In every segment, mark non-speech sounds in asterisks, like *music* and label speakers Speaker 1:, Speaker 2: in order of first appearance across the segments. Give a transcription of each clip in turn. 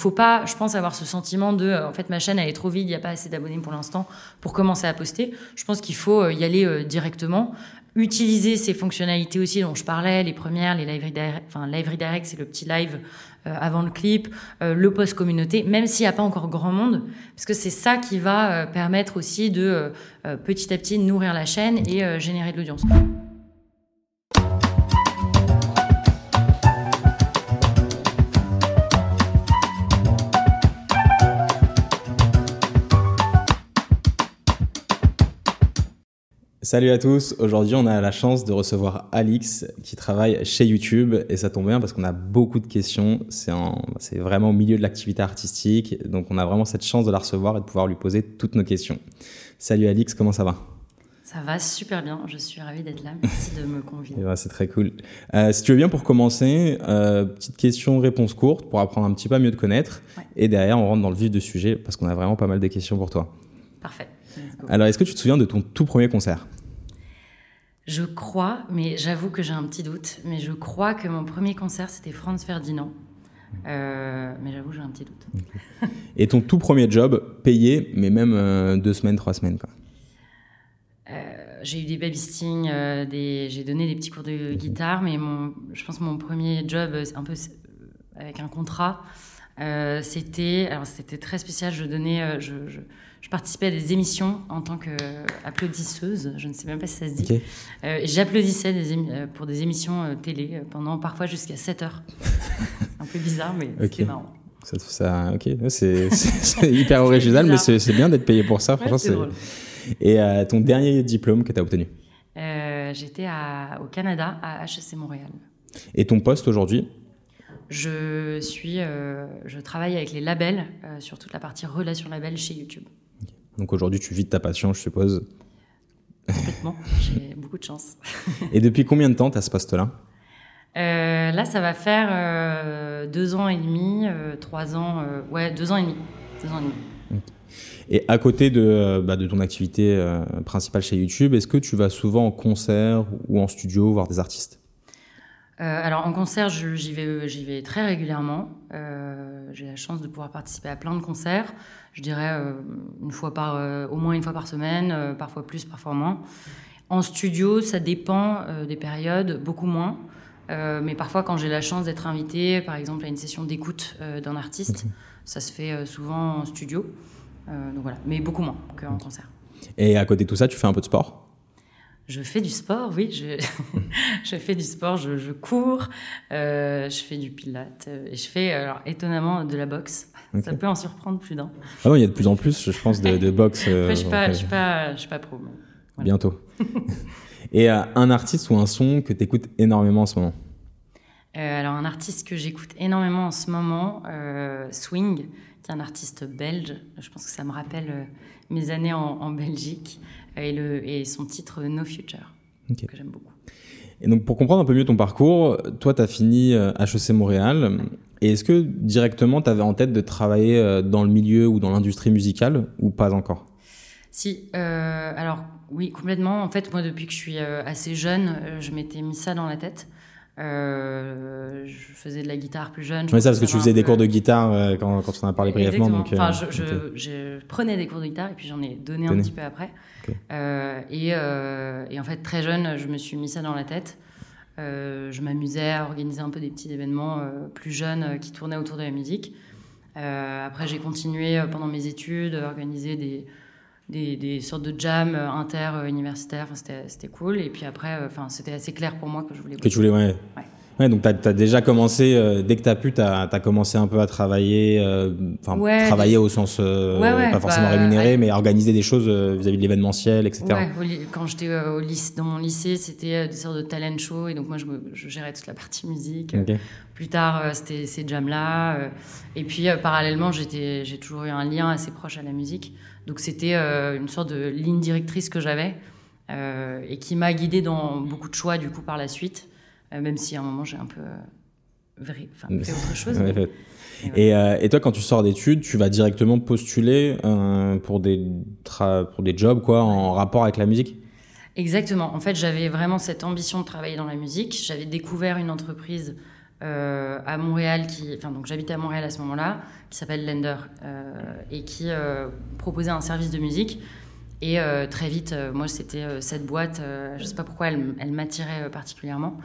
Speaker 1: Faut pas, je pense, avoir ce sentiment de, en fait, ma chaîne elle est trop vide, il n'y a pas assez d'abonnés pour l'instant pour commencer à poster. Je pense qu'il faut y aller directement utiliser ces fonctionnalités aussi dont je parlais, les premières, les live redirect, enfin live redirect, c'est le petit live euh, avant le clip, euh, le post communauté, même s'il n'y a pas encore grand monde, parce que c'est ça qui va euh, permettre aussi de petit à petit nourrir la chaîne et générer de l'audience.
Speaker 2: Salut à tous, aujourd'hui on a la chance de recevoir Alix qui travaille chez YouTube. Et ça tombe bien parce qu'on a beaucoup de questions, c'est vraiment au milieu de l'activité artistique. Donc on a vraiment cette chance de la recevoir et de pouvoir lui poser toutes nos questions. Salut Alix, comment ça va?
Speaker 1: Ça va super bien, je suis ravie d'être là, merci de me convier.
Speaker 2: Eh ben, c'est très cool. Euh, si tu veux bien pour commencer, euh, petite question-réponse courte pour apprendre un petit peu à mieux te connaître. Et derrière on rentre dans le vif du sujet parce qu'on a vraiment pas mal de questions pour toi.
Speaker 1: Parfait.
Speaker 2: Alors, est-ce que tu te souviens de ton tout premier concert?
Speaker 1: Je crois, mais j'avoue que j'ai un petit doute, mais je crois que mon premier concert, c'était Franz Ferdinand. Euh, mais j'avoue, j'ai un petit doute.
Speaker 2: Et ton tout premier job, payé, mais même euh, deux semaines, trois semaines quoi.
Speaker 1: Euh, j'ai eu des babysitting, j'ai donné des petits cours de guitare, mais mon, je pense que mon premier job, un peu avec un contrat, c'était, alors c'était très spécial. Je donnais, je je participais à des émissions en tant qu'applaudisseuse, je ne sais même pas si ça se dit. Euh, j'applaudissais euh, pour des émissions euh, télé pendant parfois jusqu'à 7 heures. *laughs* un peu bizarre, mais c'était marrant.
Speaker 2: Ça, ça, ok, *laughs* c'est hyper original, mais c'est bien d'être payé pour ça. franchement, Et ton dernier diplôme que tu as obtenu
Speaker 1: J'étais au Canada, à HEC Montréal.
Speaker 2: Et ton poste aujourd'hui?
Speaker 1: Je suis, je travaille avec les labels sur toute la partie relations labels chez YouTube.
Speaker 2: Donc aujourd'hui, tu vis de ta passion, je suppose.
Speaker 1: Complètement, *laughs* j'ai beaucoup de chance.
Speaker 2: et depuis combien de temps tu as ce poste-là?
Speaker 1: Euh, Là, ça va faire euh, deux ans et demi, euh, trois ans, ouais, deux ans et demi. Deux ans et demi.
Speaker 2: Et à côté de, bah, de ton activité principale chez YouTube, est-ce que tu vas souvent en concert ou en studio voir des artistes?
Speaker 1: Alors en concert, j'y vais, j'y vais très régulièrement. j'ai la chance de pouvoir participer à plein de concerts je dirais euh, une fois par, euh, au moins une fois par semaine, euh, parfois plus, parfois moins. En studio, ça dépend des périodes, beaucoup moins. mais parfois, quand j'ai la chance d'être invité, par exemple, à une session d'écoute d'un artiste, ça se fait souvent en studio. donc voilà, mais beaucoup moins qu'en concert.
Speaker 2: Et à côté de tout ça, tu fais un peu de sport?
Speaker 1: Je fais du sport, oui. Je, *laughs* je fais du sport, je, je cours, euh, je fais du pilate et je fais, alors étonnamment, de la boxe. Ça peut en surprendre plus d'un.
Speaker 2: Ah non, il y a de plus en plus, je pense, de, de boxe.
Speaker 1: Euh, Après, je ne suis, pas, suis pas pro.
Speaker 2: Bientôt. *laughs* et euh, un artiste ou un son que tu écoutes énormément en ce moment?
Speaker 1: Alors, un artiste que j'écoute énormément en ce moment, Swing, qui est un artiste belge. Je pense que ça me rappelle mes années en, en Belgique et, le, et son titre No Future, que j'aime beaucoup.
Speaker 2: Et donc, pour comprendre un peu mieux ton parcours, toi, tu as fini HEC euh, Montréal. Et est-ce que directement, tu avais en tête de travailler euh, dans le milieu ou dans l'industrie musicale ou pas encore?
Speaker 1: Si, euh, alors oui, complètement. En fait, moi, depuis que je suis assez jeune, je m'étais mis ça dans la tête. Euh, je faisais de la guitare plus jeune.
Speaker 2: Oui, ça, parce que tu faisais des cours de guitare euh, quand, quand, on en a parlé brièvement. Donc,
Speaker 1: enfin, euh, je, je, prenais des cours de guitare et puis j'en ai donné un petit peu après. Et, et, en fait, très jeune, je me suis mis ça dans la tête. je m'amusais à organiser un peu des petits événements plus jeunes qui tournaient autour de la musique. après, j'ai continué pendant mes études à organiser des, des, sortes de jam euh, inter-universitaires. c'était cool. Et puis après, euh, enfin, c'était assez clair pour moi que je voulais.
Speaker 2: Que tu voulais, ouais. ouais. donc, tu as, déjà commencé, euh, dès que tu as pu, tu as, commencé un peu à travailler, enfin, travailler au sens, pas forcément bah, rémunéré, mais organiser des choses vis-à-vis de l'événementiel, etc.
Speaker 1: quand j'étais au lycée, dans mon lycée, c'était des sortes de talent show, et donc moi, je, je gérais toute la partie musique. Plus tard, c'était ces jams-là. et puis, parallèlement, j'ai toujours eu un lien assez proche à la musique. Donc c'était euh, une sorte de ligne directrice que j'avais euh, et qui m'a guidée dans beaucoup de choix du coup par la suite, euh, même si à un moment j'ai un peu fait autre chose.
Speaker 2: Et, et, toi, quand tu sors d'études, tu vas directement postuler pour, des pour des jobs quoi, en rapport avec la musique?
Speaker 1: Exactement. En fait, j'avais vraiment cette ambition de travailler dans la musique. J'avais découvert une entreprise à Montréal, qui, enfin donc j'habitais à Montréal à ce moment-là, qui s'appelle Lender et qui proposait un service de musique. Et très vite, moi c'était cette boîte, je sais pas pourquoi elle, elle m'attirait particulièrement.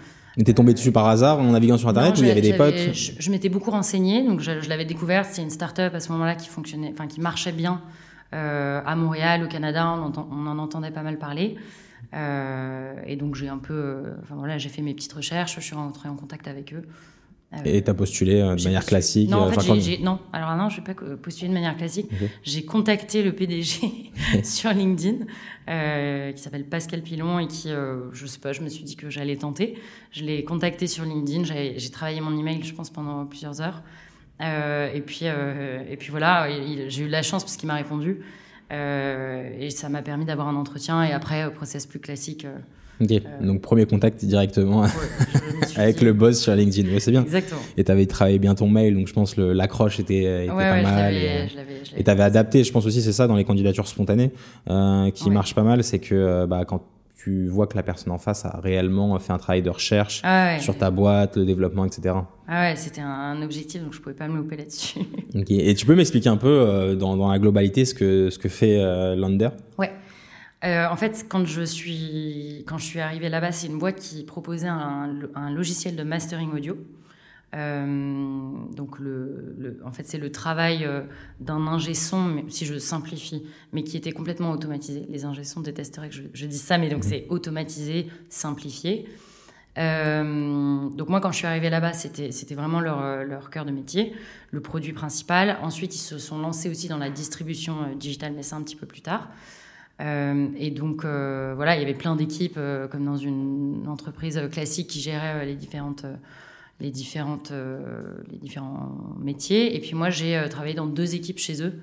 Speaker 2: T'es tombé dessus par hasard en naviguant sur Internet ou il y avait des potes
Speaker 1: Je, m'étais beaucoup renseignée, donc je, je l'avais découverte. C'est une start-up à ce moment-là qui fonctionnait, enfin qui marchait bien euh, à Montréal, au Canada. On, on, en entendait pas mal parler. Euh, et donc j'ai un peu, euh, enfin voilà, j'ai fait mes petites recherches. Je suis rentrée en contact avec eux.
Speaker 2: Euh, et tu as postulé euh, de manière classique
Speaker 1: Non, en fait, non. Alors non, je vais pas postuler de manière classique. J'ai contacté le PDG *laughs* *laughs* sur LinkedIn, euh, qui s'appelle Pascal Pilon et qui, euh, je sais pas, je me suis dit que j'allais tenter. Je l'ai contacté sur LinkedIn. J'ai travaillé mon email, je pense, pendant plusieurs heures. Euh, et puis, et puis voilà, j'ai eu la chance parce qu'il m'a répondu. et ça m'a permis d'avoir un entretien. Et après, process plus classique.
Speaker 2: Ok, euh, donc premier contact directement *laughs* avec le boss sur LinkedIn. Ouais, c'est bien.
Speaker 1: Exactement.
Speaker 2: Et tu avais travaillé bien ton mail, donc je pense que l'accroche était, était pas mal. et tu avais adapté, je pense aussi, c'est ça dans les candidatures spontanées euh, qui marche pas mal, c'est que euh, bah, quand tu vois que la personne en face a réellement fait un travail de recherche ah sur ta boîte, le développement, etc.
Speaker 1: Ah ouais, c'était un objectif, donc je pouvais pas me louper là-dessus.
Speaker 2: Et tu peux m'expliquer un peu euh, dans, dans, la globalité ce que, ce que fait Lander?
Speaker 1: Ouais. Euh, en fait, quand je suis, quand je suis arrivée là-bas, c'est une boîte qui proposait un, logiciel de mastering audio. Euh, donc, le, en fait, c'est le travail euh, d'un ingé son, si je simplifie, mais qui était complètement automatisé. Les ingé sons détesteraient que je, je dise ça, mais donc mmh. c'est automatisé, simplifié. donc moi, quand je suis arrivée là-bas, c'était, c'était vraiment leur, leur cœur de métier, le produit principal. Ensuite, ils se sont lancés aussi dans la distribution digitale, mais ça un petit peu plus tard. Euh, et donc, euh, voilà, il y avait plein d'équipes, euh, comme dans une entreprise classique, qui gérait les différentes, les différentes, les différents métiers. Et puis moi, j'ai travaillé dans deux équipes chez eux.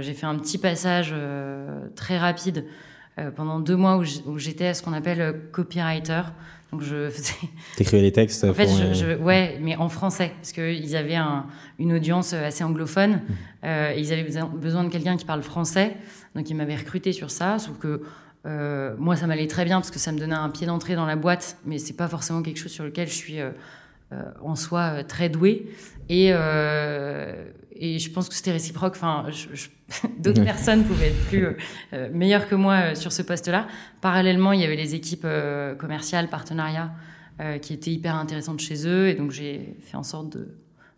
Speaker 1: j'ai fait un petit passage très rapide pendant deux mois où j'étais à ce qu'on appelle copywriter. Donc je faisais. *laughs*
Speaker 2: T'écrivais les textes.
Speaker 1: En fait, je, ouais, mais en français, parce qu'ils avaient un, une audience assez anglophone. Mmh. ils avaient besoin de quelqu'un qui parle français. Donc, il m'avait recruté sur ça, sauf que euh, moi, ça m'allait très bien parce que ça me donnait un pied d'entrée dans la boîte, mais c'est pas forcément quelque chose sur lequel je suis euh, euh, en soi très douée. Et, et je pense que c'était réciproque. Enfin, *laughs* d'autres *laughs* personnes pouvaient être plus meilleures que moi sur ce poste-là. Parallèlement, il y avait les équipes commerciales, partenariats, qui étaient hyper intéressantes chez eux, et donc j'ai fait en sorte de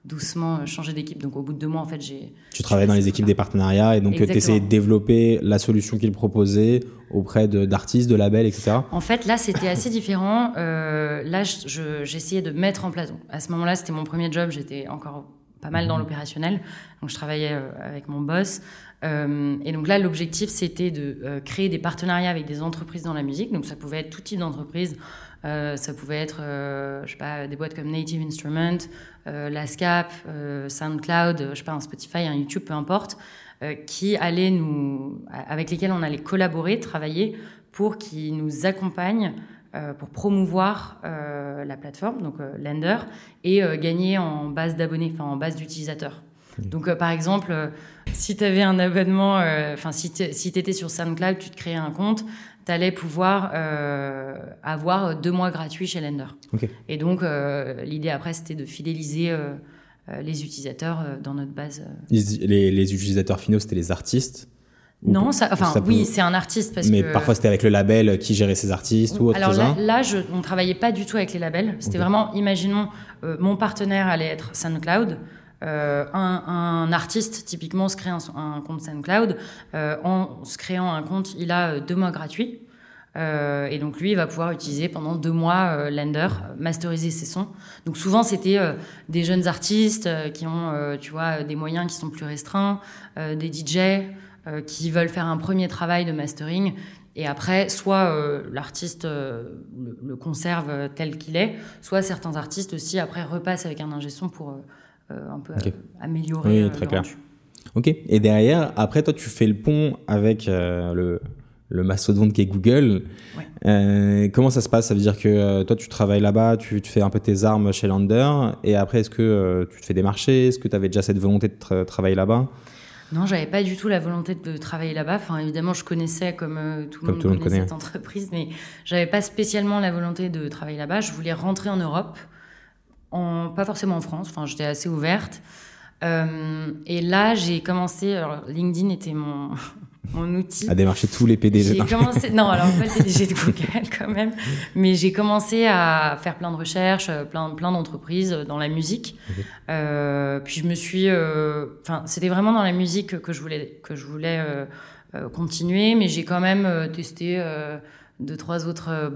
Speaker 1: doucement euh, changer d'équipe. Donc au bout de deux mois, en fait, j'ai...
Speaker 2: Tu travailles dans les équipes des partenariats et donc tu essayais de développer la solution qu'ils proposaient auprès d'artistes, de, labels, etc.
Speaker 1: En fait, là, c'était assez différent. Euh, là, j'essayais de mettre en place... À ce moment-là, c'était mon premier job, j'étais encore pas mal dans mhm. l'opérationnel. Donc je travaillais euh, avec mon boss. et donc là, l'objectif, c'était de créer des partenariats avec des entreprises dans la musique. Donc ça pouvait être tout type d'entreprise. Euh, ça pouvait être, euh, je sais pas, des boîtes comme Native Instrument, euh, l'ASCAP, SoundCloud, je sais pas, un Spotify, un YouTube, peu importe, qui allaient nous, avec lesquels on allait collaborer, travailler pour qu'ils nous accompagnent pour promouvoir la plateforme, donc Lender, et gagner en base d'abonnés, enfin en base d'utilisateurs. Donc, par exemple, si tu avais un abonnement, enfin, si tu étais sur SoundCloud, tu te créais un compte, tu allais pouvoir euh, avoir deux mois gratuits chez Lender. Et donc, euh, l'idée après, c'était de fidéliser euh, les utilisateurs dans notre base.
Speaker 2: Les, utilisateurs finaux, c'était les artistes?
Speaker 1: Non, ça, enfin oui, c'est un artiste parce
Speaker 2: mais parfois c'était avec le label qui gérait ces artistes ou autre
Speaker 1: Alors là, là je, on travaillait pas du tout avec les labels. C'était vraiment, imaginons, mon partenaire allait être SoundCloud. Euh, un, un, artiste, typiquement, se crée un, un compte SoundCloud. Euh, en se créant un compte, il a euh, deux mois gratuits. Euh, et donc lui, il va pouvoir utiliser pendant deux mois euh, Lender, masteriser ses sons. Donc souvent, c'était des jeunes artistes qui ont, tu vois, des moyens qui sont plus restreints, des DJ qui veulent faire un premier travail de mastering. Et après, soit l'artiste le, le, conserve tel qu'il est, soit certains artistes aussi après repassent avec un ingé son pour euh, un peu euh, améliorer.
Speaker 2: Oui, euh, très clair. Ok. Et derrière, après, toi, tu fais le pont avec le, le mastodonte qui est Google. comment ça se passe? Ça veut dire que toi, tu travailles là-bas, tu, tu, fais un peu tes armes chez Lander, et après, est-ce que tu te fais des marchés? Est-ce que tu avais déjà cette volonté de travailler là-bas?
Speaker 1: Non, j'avais pas du tout la volonté de travailler là-bas. Enfin, évidemment, je connaissais comme tout le monde, connaît, cette entreprise, mais j'avais pas spécialement la volonté de travailler là-bas. Je voulais rentrer en Europe en, pas forcément en France. Enfin, j'étais assez ouverte. et là, j'ai commencé. Alors, LinkedIn était mon, *laughs* mon outil.
Speaker 2: À démarcher tous les PDG.
Speaker 1: J'ai commencé, non, alors pas PDG de Google *laughs* quand même, mais j'ai commencé à faire plein de recherches, plein, plein d'entreprises dans la musique. Euh, puis je me suis, euh, enfin, c'était vraiment dans la musique que je voulais, que je voulais euh, continuer, mais j'ai quand même testé deux, trois autres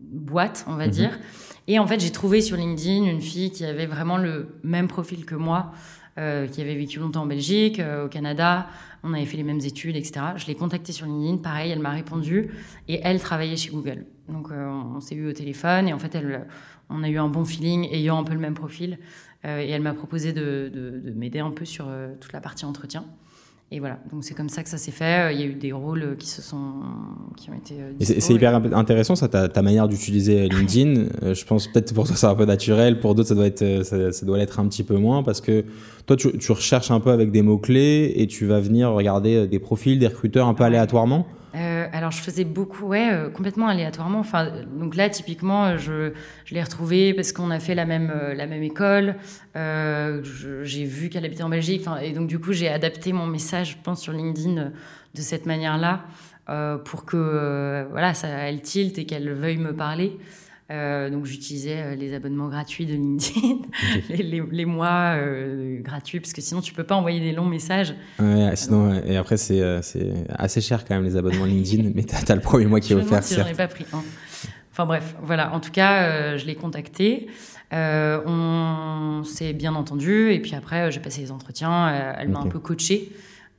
Speaker 1: boîtes, on va mhm. dire. Et en fait, j'ai trouvé sur LinkedIn une fille qui avait vraiment le même profil que moi, qui avait vécu longtemps en Belgique, au Canada, on avait fait les mêmes études, etc. Je l'ai contactée sur LinkedIn, pareil, elle m'a répondu et elle travaillait chez Google. Donc euh, on s'est eu au téléphone et en fait, elle, on a eu un bon feeling ayant un peu le même profil euh, et elle m'a proposé de, m'aider un peu sur euh, toute la partie entretien. Et voilà, donc c'est comme ça que ça s'est fait. Il y a eu des rôles qui se sont, qui ont été.
Speaker 2: c'est hyper intéressant ça, ta, ta manière d'utiliser LinkedIn. je pense peut-être pour toi c'est un peu naturel, pour d'autres ça doit être, ça, doit l'être un petit peu moins parce que toi tu, tu, recherches un peu avec des mots clés et tu vas venir regarder des profils, des recruteurs un peu aléatoirement.
Speaker 1: Euh, alors je faisais beaucoup, ouais, euh, complètement aléatoirement. Enfin, donc là typiquement, euh, je, je l'ai retrouvée parce qu'on a fait la même la même école. j'ai vu qu'elle habitait en Belgique. Enfin, et donc du coup, j'ai adapté mon message, je pense, sur LinkedIn de cette manière-là pour que voilà, ça elle tilte et qu'elle veuille me parler. Euh, donc j'utilisais euh, les abonnements gratuits de LinkedIn, *laughs* les, mois euh, gratuits, parce que sinon tu peux pas envoyer des longs messages.
Speaker 2: Ouais, sinon, et après c'est assez cher quand même les abonnements LinkedIn, *laughs* mais tu as, le premier mois qui est offert.
Speaker 1: Si j'en ai pas pris Enfin bref, voilà. En tout cas, je l'ai contacté. on s'est bien entendu, et puis après j'ai passé les entretiens. elle m'a un peu coaché.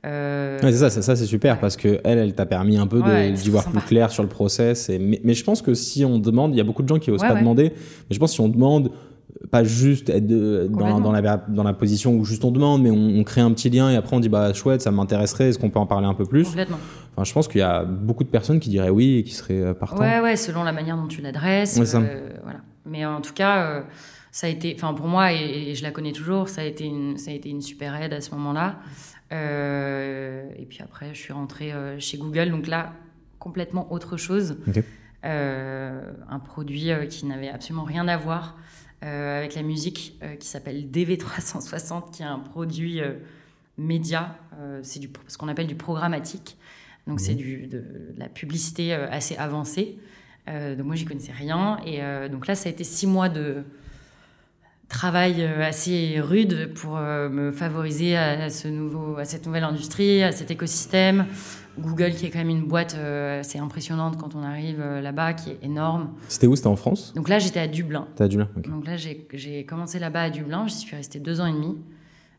Speaker 2: Euh... c'est ça, ça, c'est super parce que elle, elle t'a permis un peu d'y voir plus clair sur le process. Et, mais, je pense que si on demande, il y a beaucoup de gens qui osent pas demander, mais je pense que si on demande, pas juste être dans, dans, la, dans la position où juste on demande, mais on, crée un petit lien et après on dit bah chouette, ça m'intéresserait, est-ce qu'on peut en parler un peu plus? Enfin, je pense qu'il y a beaucoup de personnes qui diraient oui et qui seraient euh, partants.
Speaker 1: Ouais, ouais, selon la manière dont tu l'adresses. Euh, voilà. Mais en tout cas, euh, ça a été, enfin pour moi et, et, je la connais toujours, ça a été une, ça a été une super aide à ce moment-là. Euh, et puis après, je suis rentrée euh, chez Google. Donc là, complètement autre chose. Euh, un produit qui n'avait absolument rien à voir avec la musique, qui s'appelle DV360, qui est un produit média. c'est ce qu'on appelle du programmatique. Donc c'est mhm. de, la publicité assez avancée. donc moi, j'y connaissais rien. Et donc là, ça a été six mois de travail euh, assez rude pour euh, me favoriser à, ce nouveau, à cette nouvelle industrie, à cet écosystème. Google, qui est quand même une boîte euh, assez impressionnante quand on arrive là-bas, qui est énorme.
Speaker 2: C'était où? C'était en France?
Speaker 1: Donc là, j'étais à Dublin.
Speaker 2: T'es à Dublin
Speaker 1: Donc là, j'ai commencé là-bas à Dublin. J'y suis restée deux ans et demi.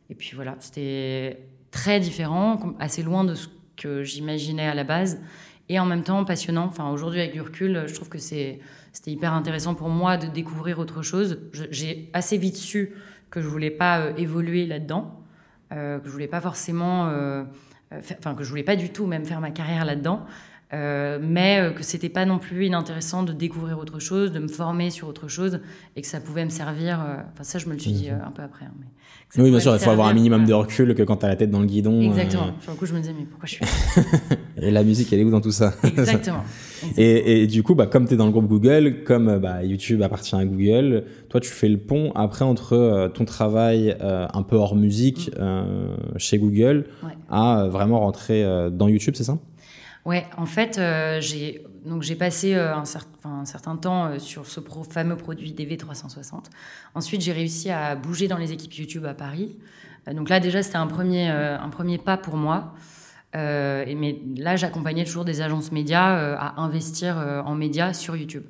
Speaker 1: Et puis voilà, c'était très différent, assez loin de ce que j'imaginais à la base. Et en même temps, passionnant. Enfin, aujourd'hui, avec du recul, je trouve que c'est c'était hyper intéressant pour moi de découvrir autre chose. J'ai assez vite su que je voulais pas euh, évoluer là-dedans, euh, que je voulais pas forcément, euh, enfin que je voulais pas du tout même faire ma carrière là-dedans, mais que c'était pas non plus inintéressant de découvrir autre chose, de me former sur autre chose, et que ça pouvait me servir. Enfin ça, je me le suis dit un peu après. Hein,
Speaker 2: oui, bien sûr, il faut avoir un minimum de recul que quand tu as la tête dans le guidon.
Speaker 1: Exactement. Sur le coup, je me disais, mais pourquoi je suis *laughs*
Speaker 2: Et la musique, elle est où dans tout ça *laughs*
Speaker 1: Exactement.
Speaker 2: Et, et, du coup, bah, comme tu es dans le groupe Google, comme bah, YouTube appartient à Google, toi, tu fais le pont après entre euh, ton travail euh, un peu hors musique mm. euh, chez Google à vraiment rentrer dans YouTube, c'est ça?
Speaker 1: Ouais, en fait, j'ai donc j'ai passé un, un, certain temps sur ce fameux produit DV360. Ensuite, j'ai réussi à bouger dans les équipes YouTube à Paris. donc là, déjà, c'était un premier, un premier pas pour moi. Euh, mais là, j'accompagnais toujours des agences médias euh, à investir euh, en médias sur YouTube.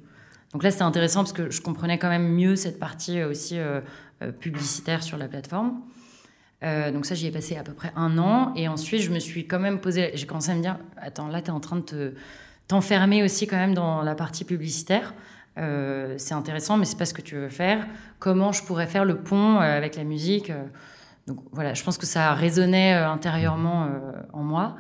Speaker 1: Donc là, c'était intéressant parce que je comprenais quand même mieux cette partie aussi publicitaire sur la plateforme. donc ça, j'y ai passé à peu près un an. Et ensuite, je me suis quand même posé... J'ai commencé à me dire, attends, là, tu es en train de t'enfermer aussi quand même dans la partie publicitaire. c'est intéressant, mais c'est pas ce que tu veux faire. Comment je pourrais faire le pont avec la musique donc voilà, je pense que ça résonnait euh, intérieurement euh, en moi.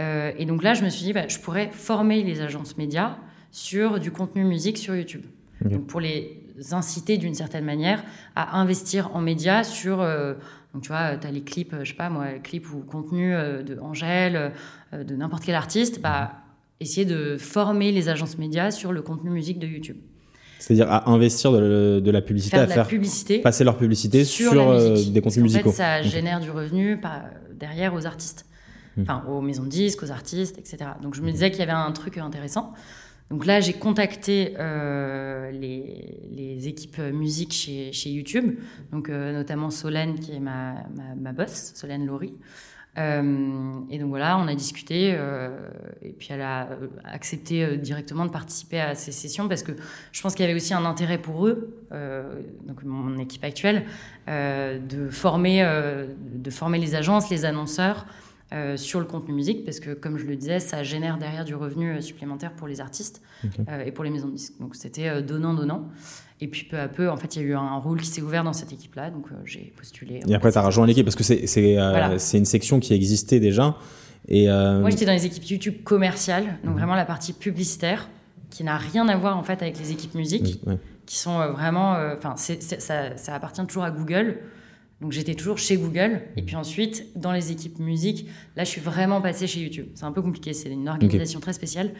Speaker 1: Euh, et donc là, je me suis dit, bah, je pourrais former les agences médias sur du contenu musique sur YouTube. Donc pour les inciter d'une certaine manière à investir en médias sur. donc tu vois, tu as les clips, je sais pas moi, clips ou contenu de Angèle, de n'importe quel artiste, bah, essayer de former les agences médias sur le contenu musique de YouTube.
Speaker 2: C'est-à-dire à investir de, la publicité,
Speaker 1: faire
Speaker 2: à faire
Speaker 1: publicité
Speaker 2: passer leur publicité sur, des contenus musicaux. En
Speaker 1: fait, ça génère du revenu derrière aux artistes, hmm. enfin aux maisons de disques, aux artistes, etc. Donc je me disais qu'il y avait un truc intéressant. Donc là, j'ai contacté euh, les, équipes musique chez, chez YouTube, donc euh, notamment Solène qui est ma, ma, boss, Solène Laurie. Euh, et donc voilà, on a discuté et puis elle a accepté directement de participer à ces sessions parce que je pense qu'il y avait aussi un intérêt pour eux, donc mon équipe actuelle, de former, de former les agences, les annonceurs euh, sur le contenu musique, parce que comme je le disais, ça génère derrière du revenu euh, supplémentaire pour les artistes euh, et pour les maisons de disques. Donc c'était donnant-donnant. Et puis peu à peu, en fait, il y a eu un rôle qui s'est ouvert dans cette équipe-là, donc j'ai postulé.
Speaker 2: Et après, tu as rejoint l'équipe, parce que c'est c'est une section qui existait déjà. Et
Speaker 1: Moi, j'étais dans les équipes YouTube commerciales, donc mhm. vraiment la partie publicitaire, qui n'a rien à voir en fait avec les équipes musique, qui sont vraiment... Enfin, ça, ça appartient toujours à Google. Donc j'étais toujours chez Google. Et puis ensuite, dans les équipes musique, là, je suis vraiment passée chez YouTube. C'est un peu compliqué, c'est une organisation très spéciale.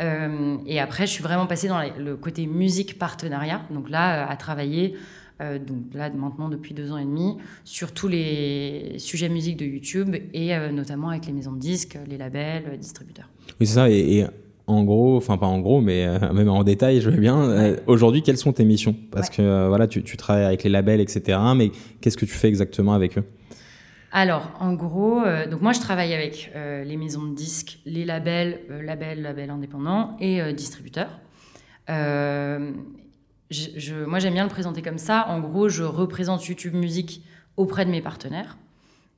Speaker 1: Euh, et après, je suis vraiment passée dans le côté musique partenariat. Donc là, euh, à travailler, euh, donc là, maintenant depuis deux ans et demi, sur tous les sujets musique de YouTube et notamment avec les maisons de disques, les labels, distributeurs.
Speaker 2: Oui, c'est ça. et en gros, enfin pas en gros, mais euh, *laughs* même en détail, je veux bien. Euh, aujourd'hui, quelles sont tes missions? Parce que euh, voilà, tu, travailles avec les labels, etc. Mais qu'est-ce que tu fais exactement avec eux?
Speaker 1: Alors, en gros, donc moi je travaille avec les maisons de disques, les labels, labels, labels indépendants et distributeurs. Je, moi j'aime bien le présenter comme ça. En gros, je représente YouTube Musique auprès de mes partenaires.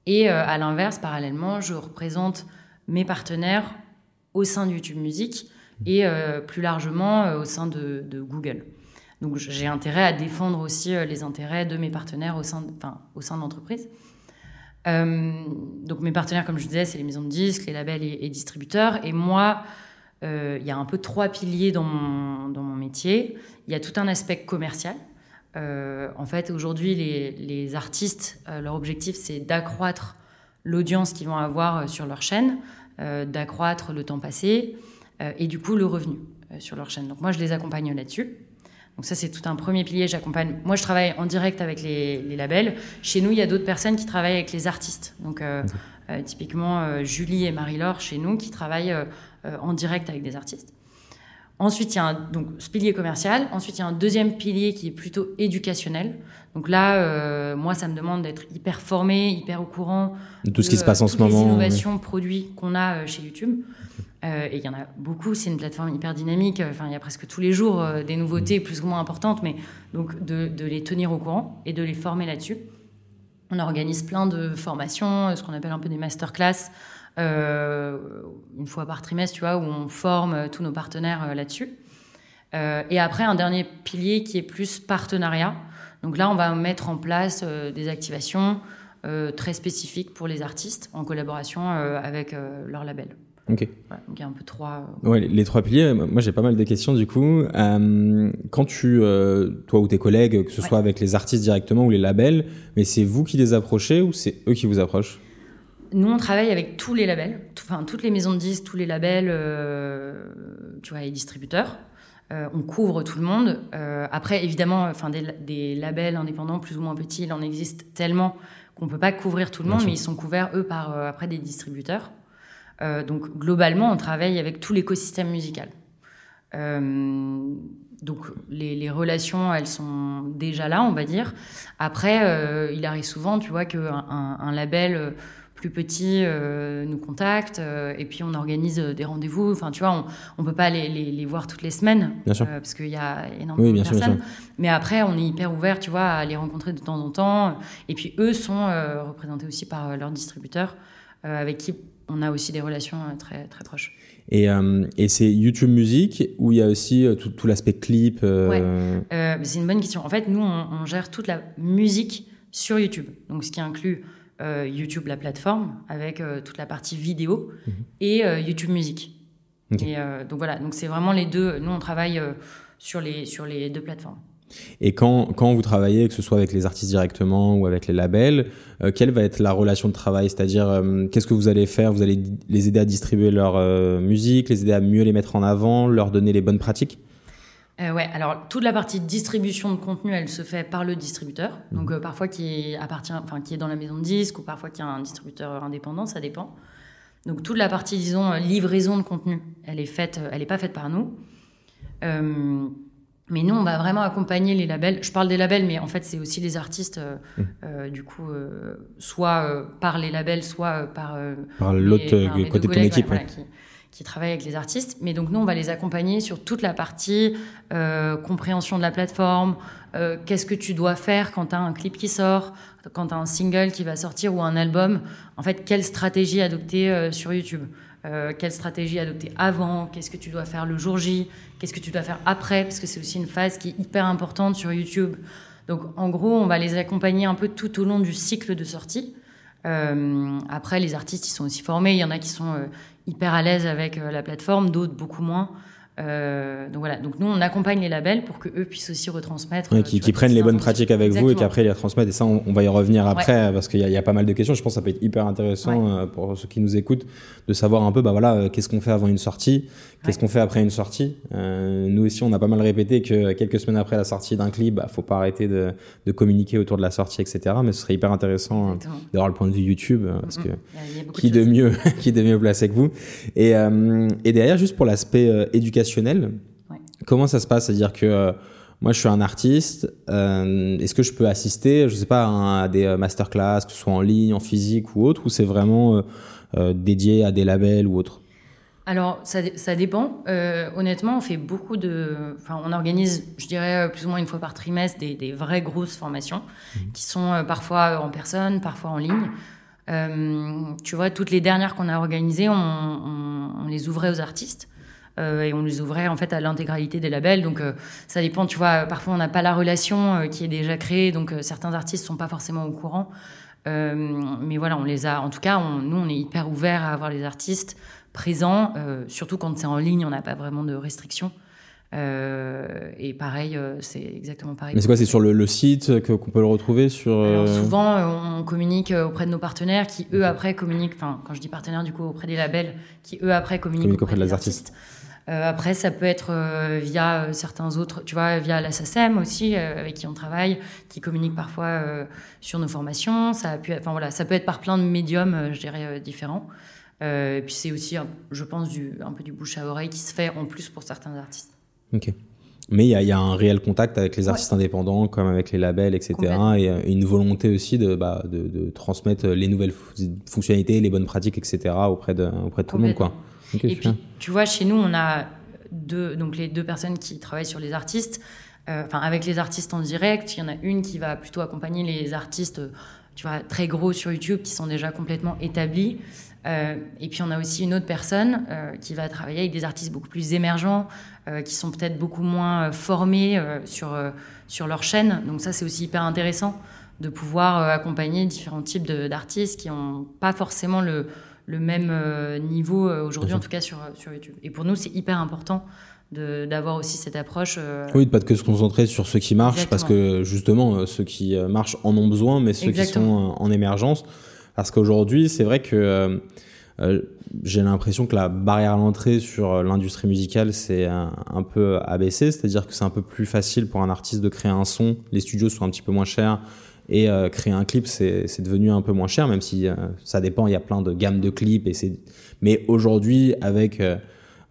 Speaker 1: Et à l'inverse, parallèlement, je représente mes partenaires au sein de YouTube Music et euh, plus largement euh, au sein de, Google. Donc j'ai intérêt à défendre aussi euh, les intérêts de mes partenaires au sein de, enfin, au sein de l'entreprise. donc mes partenaires, comme je disais, c'est les maisons de disques, les labels et, distributeurs. Et moi, il y a un peu trois piliers dans mon, dans mon métier. Il y a tout un aspect commercial. en fait, aujourd'hui, les, les, artistes, leur objectif, c'est d'accroître l'audience qu'ils vont avoir sur leur chaîne, d'accroître le temps passé euh, et du coup le revenu euh, sur leur chaîne. Donc moi, je les accompagne là-dessus. Donc ça, c'est tout un premier pilier. J'accompagne. Moi, je travaille en direct avec les, labels. Chez nous, il y a d'autres personnes qui travaillent avec les artistes. Donc typiquement Julie et Marie-Laure chez nous qui travaillent en direct avec des artistes. Ensuite, il y a un, donc, ce pilier commercial. Ensuite, il y a un deuxième pilier qui est plutôt éducationnel. Donc là, euh, moi, ça me demande d'être hyper formé, hyper au courant
Speaker 2: de tout ce qui se passe en ce moment.
Speaker 1: Les innovations, produits qu'on a euh, chez YouTube. Euh, et il y en a beaucoup. C'est une plateforme hyper dynamique. Enfin, il y a presque tous les jours des nouveautés plus ou moins importantes, mais donc de, de, les tenir au courant et de les former là-dessus. On organise plein de formations, ce qu'on appelle un peu des masterclass. Euh, une fois par trimestre, tu vois, où on forme tous nos partenaires euh, là-dessus. Euh, et après, un dernier pilier qui est plus partenariat. Donc là, on va mettre en place des activations très spécifiques pour les artistes en collaboration avec leur label.
Speaker 2: Ok.
Speaker 1: donc il y a un peu trois.
Speaker 2: Ouais, les, trois piliers. Moi, j'ai pas mal de questions du coup. quand tu, toi ou tes collègues, que ce soit avec les artistes directement ou les labels, mais c'est vous qui les approchez ou c'est eux qui vous approchent?
Speaker 1: Nous, on travaille avec tous les labels, enfin toutes les maisons de disques, tous les labels, euh, tu vois, les distributeurs. Euh, on couvre tout le monde. Euh, après, évidemment, enfin des, labels indépendants plus ou moins petits, il en existe tellement qu'on peut pas couvrir tout le monde, mais ils sont couverts eux par après des distributeurs. donc globalement, on travaille avec tout l'écosystème musical. donc les, les, relations, elles sont déjà là, on va dire. Après, il arrive souvent, tu vois, qu'un un label plus petits euh, nous contactent euh, et puis on organise euh, des rendez-vous. Enfin, tu vois, on ne peut pas les, les, voir toutes les semaines parce qu'il y a énormément de personnes. Mais après, on est hyper ouvert, tu vois, à les rencontrer de temps en temps. Et puis eux sont représentés aussi par leurs distributeurs avec qui on a aussi des relations très, très proches.
Speaker 2: Et, et c'est YouTube Musique où il y a aussi tout, tout l'aspect clip
Speaker 1: ouais. C'est une bonne question. En fait, nous, on, on, gère toute la musique sur YouTube. Donc, ce qui inclut euh, YouTube, la plateforme, avec euh, toute la partie vidéo, mhm. et euh, YouTube Musique. Et, donc voilà, donc c'est vraiment les deux. Nous, on travaille sur, les, sur les deux plateformes.
Speaker 2: Et quand, quand vous travaillez, que ce soit avec les artistes directement ou avec les labels, quelle va être la relation de travail? C'est-à-dire, qu'est-ce que vous allez faire? Vous allez les aider à distribuer leur musique, les aider à mieux les mettre en avant, leur donner les bonnes pratiques?
Speaker 1: Ouais, alors toute la partie distribution de contenu, elle se fait par le distributeur. Donc parfois qui appartient, enfin qui est dans la maison de disque ou parfois qui a un distributeur indépendant, ça dépend. Donc toute la partie, disons, livraison de contenu, elle est faite, elle n'est pas faite par nous. Euh, mais nous, on va vraiment accompagner les labels. Je parle des labels, mais en fait, c'est aussi les artistes, euh, mmh. euh, du coup, soit par les labels, soit par,
Speaker 2: par l'autre côté de ton équipe.
Speaker 1: qui, qui, travaillent avec les artistes. Mais donc, nous, on va les accompagner sur toute la partie compréhension de la plateforme. Qu'est-ce que tu dois faire quand tu as un clip qui sort quand tu as un single qui va sortir ou un album, en fait, quelle stratégie adopter euh, sur YouTube? Euh, Quelle stratégie adopter avant? Qu'est-ce que tu dois faire le jour J? Qu'est-ce que tu dois faire après? Parce que c'est aussi une phase qui est hyper importante sur YouTube. Donc, en gros, on va les accompagner un peu tout au long du cycle de sortie. Euh, après, les artistes, ils sont aussi formés. Il y en a qui sont hyper à l'aise avec la plateforme, d'autres beaucoup moins. Euh, donc voilà, donc nous on accompagne les labels pour que eux puissent aussi retransmettre.
Speaker 2: Oui, qui, prennent les bonnes pratiques avec vous et qu'après ils les transmettent. Et ça, on, va y revenir après parce qu'il y, y, a pas mal de questions. Je pense que ça peut être hyper intéressant euh, pour ceux qui nous écoutent de savoir un peu, bah voilà, euh, qu'est-ce qu'on fait avant une sortie, qu'est-ce qu'on fait après une sortie. Euh, nous aussi, on a pas mal répété que quelques semaines après la sortie d'un clip, bah, faut pas arrêter de, de, communiquer autour de la sortie, etc. Mais ce serait hyper intéressant d'avoir le point de vue YouTube parce que qui de, mieux, *laughs* qui de mieux placé que vous. Et, et derrière, juste pour l'aspect éducation Comment ça se passe? C'est-à-dire que euh, moi, je suis un artiste. Euh, est-ce que je peux assister, je sais pas, à des euh, masterclass, que ce soit en ligne, en physique ou autre, ou c'est vraiment dédié à des labels ou autre
Speaker 1: alors, ça, ça dépend. honnêtement, on fait beaucoup de. Enfin, on organise, je dirais, plus ou moins une fois par trimestre, des, des vraies grosses formations mmh. qui sont parfois en personne, parfois en ligne. tu vois, toutes les dernières qu'on a organisées, on, on, les ouvrait aux artistes. Euh, et on les ouvrait en fait à l'intégralité des labels. Donc euh, ça dépend, tu vois, parfois on n'a pas la relation euh, qui est déjà créée, donc certains artistes sont pas forcément au courant. mais voilà, on les a. En tout cas, nous, on est hyper ouvert à avoir les artistes présents, surtout quand c'est en ligne, on n'a pas vraiment de restrictions. et pareil, c'est exactement pareil.
Speaker 2: Mais c'est quoi C'est sur le, site qu'on peut le retrouver sur
Speaker 1: Souvent, on communique auprès de nos partenaires qui, eux, après, communiquent, enfin, quand je dis partenaires, du coup, auprès des labels, qui, eux, après, communiquent auprès, des artistes. Euh, après, ça peut être euh, via euh, certains autres, tu vois, via la SACEM aussi, avec qui on travaille, qui communique parfois sur nos formations. Ça, a pu, enfin, voilà, ça peut être par plein de médiums, je dirais, différents. et puis c'est aussi, je pense, du, un peu du bouche à oreille qui se fait en plus pour certains artistes.
Speaker 2: Ok. Mais il y, y a, un réel contact avec les artistes indépendants, comme avec les labels, etc. Et une volonté aussi de, bah, de, de, transmettre les nouvelles fonctionnalités, les bonnes pratiques, etc. auprès de, auprès de tout le monde. Quoi
Speaker 1: et puis, tu vois, chez nous, on a deux, donc les deux personnes qui travaillent sur les artistes. Euh, enfin, avec les artistes en direct, il y en a une qui va plutôt accompagner les artistes, tu vois, très gros sur YouTube, qui sont déjà complètement établis. Euh, et puis on a aussi une autre personne euh, qui va travailler avec des artistes beaucoup plus émergents, qui sont peut-être beaucoup moins formés sur, sur leur chaîne. Donc ça, c'est aussi hyper intéressant de pouvoir accompagner différents types d'artistes qui n'ont pas forcément le, le même euh, niveau euh, aujourd'hui, en tout cas sur, sur YouTube. Et pour nous, c'est hyper important d'avoir aussi cette approche. Euh,
Speaker 2: oui, de pas que se concentrer sur ceux qui marchent, parce que justement, ceux qui marchent en ont besoin, mais ceux qui sont en émergence. Parce qu'aujourd'hui, c'est vrai que j'ai l'impression que la barrière à l'entrée sur l'industrie musicale, c'est un, un, peu abaissé, c'est-à-dire que c'est un peu plus facile pour un artiste de créer un son, les studios sont un petit peu moins chers, et euh, créer un clip, c'est devenu un peu moins cher, même si euh, ça dépend, il y a plein de gammes de clips. Et Mais aujourd'hui, avec euh,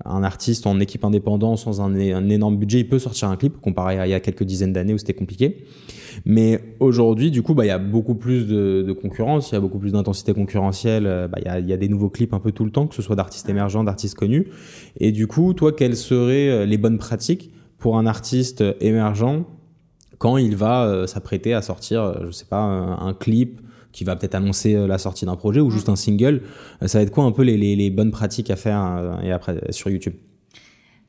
Speaker 2: un artiste en équipe indépendante sans un, un, énorme budget, il peut sortir un clip, comparé à il y a quelques dizaines d'années où c'était compliqué. Mais aujourd'hui, du coup, bah, il y a beaucoup plus de, de concurrence, il y a beaucoup plus d'intensité concurrentielle, bah, il, y a, il y a des nouveaux clips un peu tout le temps, que ce soit d'artistes émergents, d'artistes connus. Et du coup, toi, quelles seraient les bonnes pratiques pour un artiste émergent quand il va euh, s'apprêter à sortir, euh, je sais pas, un, clip qui va peut-être annoncer euh, la sortie d'un projet ou juste un single. Ça va être quoi un peu les, bonnes pratiques à faire et après sur YouTube?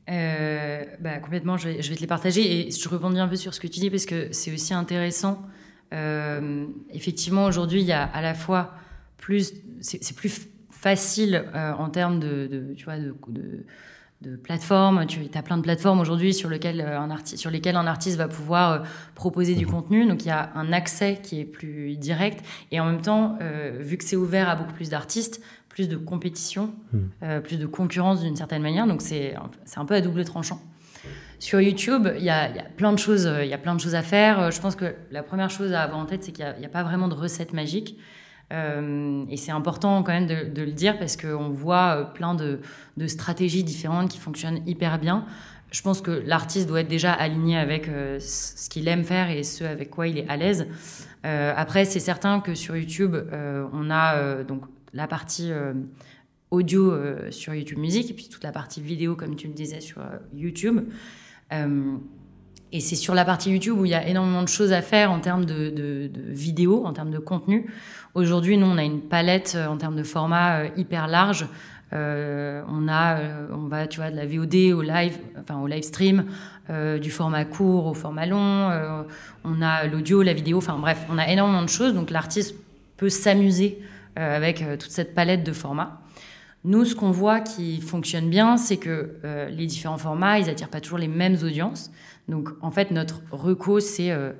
Speaker 1: Bah, complètement, je vais, te les partager et je rebondis un peu sur ce que tu dis parce que c'est aussi intéressant. effectivement, aujourd'hui, il y a à la fois plus, c'est plus facile en termes de, tu vois, de de plateformes. Tu as plein de plateformes aujourd'hui sur, lesquelles euh, un artiste, sur lesquelles un artiste va pouvoir euh, proposer du mhm. contenu. Donc il y a un accès qui est plus direct. Et en même temps, euh, vu que c'est ouvert à beaucoup plus d'artistes, plus de compétition, mhm. plus de concurrence d'une certaine manière. Donc c'est un peu à double tranchant. Sur YouTube, il y a, plein de choses, il y a plein de choses à faire. Je pense que la première chose à avoir en tête, c'est qu'il n'y a, pas vraiment de recette magique. Et c'est important quand même de, le dire parce qu'on voit plein de, stratégies différentes qui fonctionnent hyper bien. Je pense que l'artiste doit être déjà aligné avec ce qu'il aime faire et ce avec quoi il est à l'aise. après, c'est certain que sur YouTube, on a donc la partie audio euh, sur YouTube Music et puis toute la partie vidéo, comme tu le disais, sur euh, YouTube. Euh, et c'est sur la partie YouTube où il y a énormément de choses à faire en termes de, vidéos, en termes de contenu. Aujourd'hui, nous, on a une palette en termes de format hyper large. on a, on va, tu vois, de la VOD au live, enfin au live stream, du format court au format long. on a l'audio, la vidéo, enfin bref, on a énormément de choses. Donc l'artiste peut s'amuser avec toute cette palette de formats. Nous, ce qu'on voit qui fonctionne bien, c'est que euh, les différents formats, ils attirent pas toujours les mêmes audiences. Donc, en fait, notre reco, c'est euh,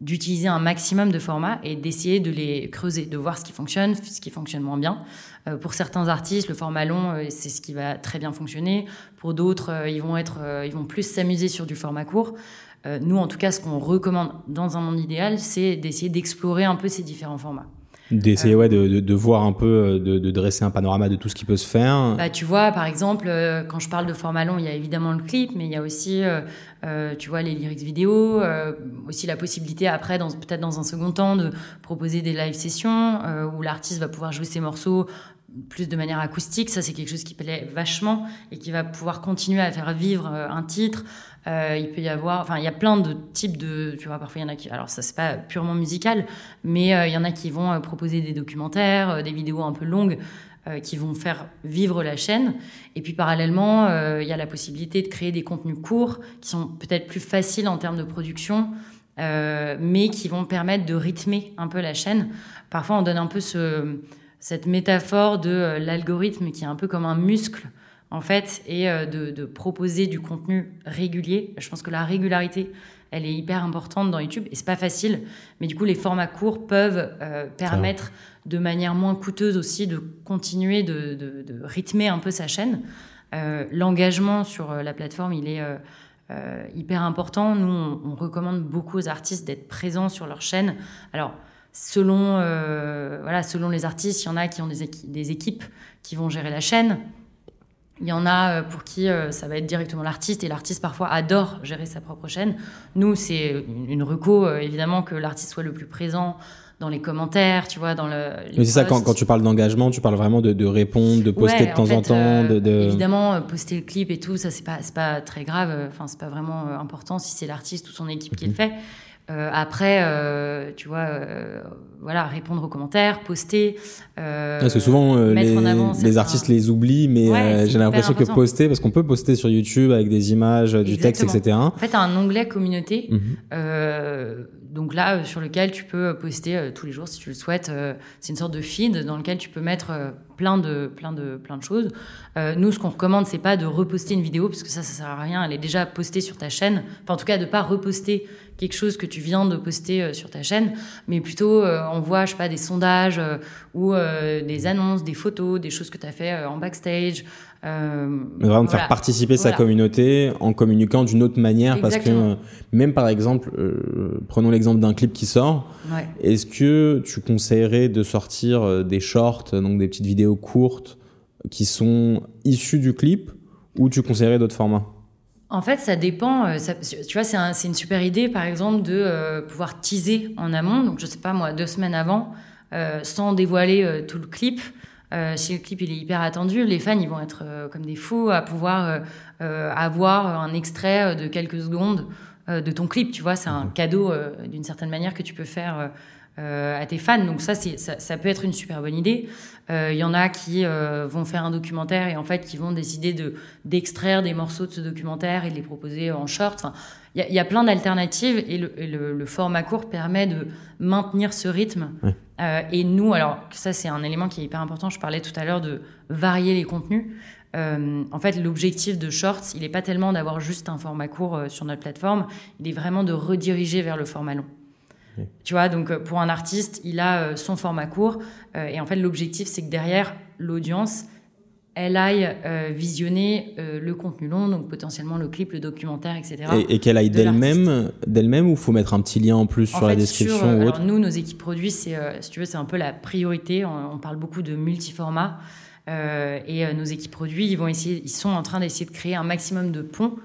Speaker 1: d'utiliser un maximum de formats et d'essayer de les creuser, de voir ce qui fonctionne, ce qui fonctionne moins bien. Euh, pour certains artistes, le format long, c'est ce qui va très bien fonctionner. Pour d'autres, ils vont être, ils vont plus s'amuser sur du format court. nous, en tout cas, ce qu'on recommande dans un monde idéal, c'est d'essayer d'explorer un peu ces différents formats.
Speaker 2: D'essayer ouais, de, de, voir un peu, euh, de, de, dresser un panorama de tout ce qui peut se faire.
Speaker 1: Bah, tu vois, par exemple, euh, quand je parle de format long, il y a évidemment le clip, mais il y a aussi, euh, tu vois, les lyrics vidéo, aussi la possibilité après, dans, peut-être dans un second temps, de proposer des live sessions où l'artiste va pouvoir jouer ses morceaux plus de manière acoustique. Ça, c'est quelque chose qui plaît vachement et qui va pouvoir continuer à faire vivre un titre. Euh, il peut y avoir, enfin, il y a plein de types de, tu vois, parfois il y en a qui, alors ça c'est pas purement musical, mais euh, il y en a qui vont euh, proposer des documentaires, des vidéos un peu longues qui vont faire vivre la chaîne. Et puis parallèlement, il y a la possibilité de créer des contenus courts qui sont peut-être plus faciles en termes de production, mais qui vont permettre de rythmer un peu la chaîne. Parfois, on donne un peu ce, cette métaphore de l'algorithme qui est un peu comme un muscle en fait, et euh, de, proposer du contenu régulier. Je pense que la régularité, elle est hyper importante dans YouTube et c'est pas facile. Mais du coup, les formats courts peuvent euh, permettre de manière moins coûteuse aussi de continuer de, rythmer un peu sa chaîne. Euh, l'engagement sur la plateforme, il est hyper important. Nous, on, recommande beaucoup aux artistes d'être présents sur leur chaîne. Alors, selon, voilà, selon les artistes, il y en a qui ont des équipes qui vont gérer la chaîne. Il y en a euh, pour qui euh, ça va être directement l'artiste et l'artiste parfois adore gérer sa propre chaîne. Nous, c'est une reco euh, évidemment que l'artiste soit le plus présent dans les commentaires, tu vois, dans le.
Speaker 2: Mais c'est ça, quand, quand, tu parles d'engagement, tu parles vraiment de, de répondre, de poster de temps en, temps. de, de,
Speaker 1: Évidemment, poster le clip et tout, ça, c'est pas, pas très grave. Enfin, c'est pas vraiment important si c'est l'artiste ou son équipe qui le mhm. fait. Euh, après, euh, tu vois, euh, voilà, répondre aux commentaires, poster.
Speaker 2: parce que souvent, les, les artistes les oublient, mais j'ai l'impression que poster, parce qu'on peut poster sur YouTube avec des images, du texte, etc.
Speaker 1: En fait, un onglet communauté. Mhm. donc là, sur lequel tu peux poster tous les jours si tu le souhaites. c'est une sorte de feed dans lequel tu peux mettre plein de, plein de, plein de choses. nous, ce qu'on recommande, c'est pas de reposter une vidéo, parce que ça, ça sert à rien. Elle est déjà postée sur ta chaîne. Enfin, en tout cas, de pas reposter quelque chose que tu viens de poster euh, sur ta chaîne, mais plutôt euh, on voit, je sais pas, des sondages euh, ou des annonces, des photos, des choses que tu as fait en backstage.
Speaker 2: mais vraiment de faire participer sa communauté en communiquant d'une autre manière parce que même par exemple, prenons l'exemple d'un clip qui sort, est-ce que tu conseillerais de sortir des shorts, donc des petites vidéos courtes qui sont issues du clip ou tu conseillerais d'autres formats?
Speaker 1: En fait, ça dépend. Euh, tu vois, c'est une super idée, par exemple, de euh, pouvoir teaser en amont. Donc, je sais pas, moi, deux semaines avant, euh, sans dévoiler tout le clip. si le clip il est hyper attendu, les fans ils vont être comme des fous à pouvoir avoir un extrait de quelques secondes de ton clip. Tu vois, c'est un cadeau d'une certaine manière que tu peux faire à tes fans. Donc ça, ça, ça, peut être une super bonne idée. Il euh, y en a qui euh, vont faire un documentaire et en fait qui vont décider de d'extraire des morceaux de ce documentaire et de les proposer en short. il y, a plein d'alternatives et, le, format court permet de maintenir ce rythme. Euh, et nous, alors ça c'est un élément qui est hyper important. Je parlais tout à l'heure de varier les contenus. en fait, l'objectif de Shorts, il n'est pas tellement d'avoir juste un format court sur notre plateforme, il est vraiment de rediriger vers le format long. Tu vois, donc euh, pour un artiste, il a euh, son format court. Euh, et en fait, l'objectif, c'est que derrière, l'audience, elle aille euh, visionner euh, le contenu long, donc potentiellement le clip, le documentaire, etc.
Speaker 2: Et, qu'elle aille d'elle-même, d'elle-même, ou faut mettre un petit lien en plus sur la description ou autre
Speaker 1: Nous, nos équipes produits, c'est, si tu veux, c'est un peu la priorité. On, parle beaucoup de multiformat. et nos équipes produits, ils, vont essayer, ils sont en train d'essayer de créer un maximum de ponts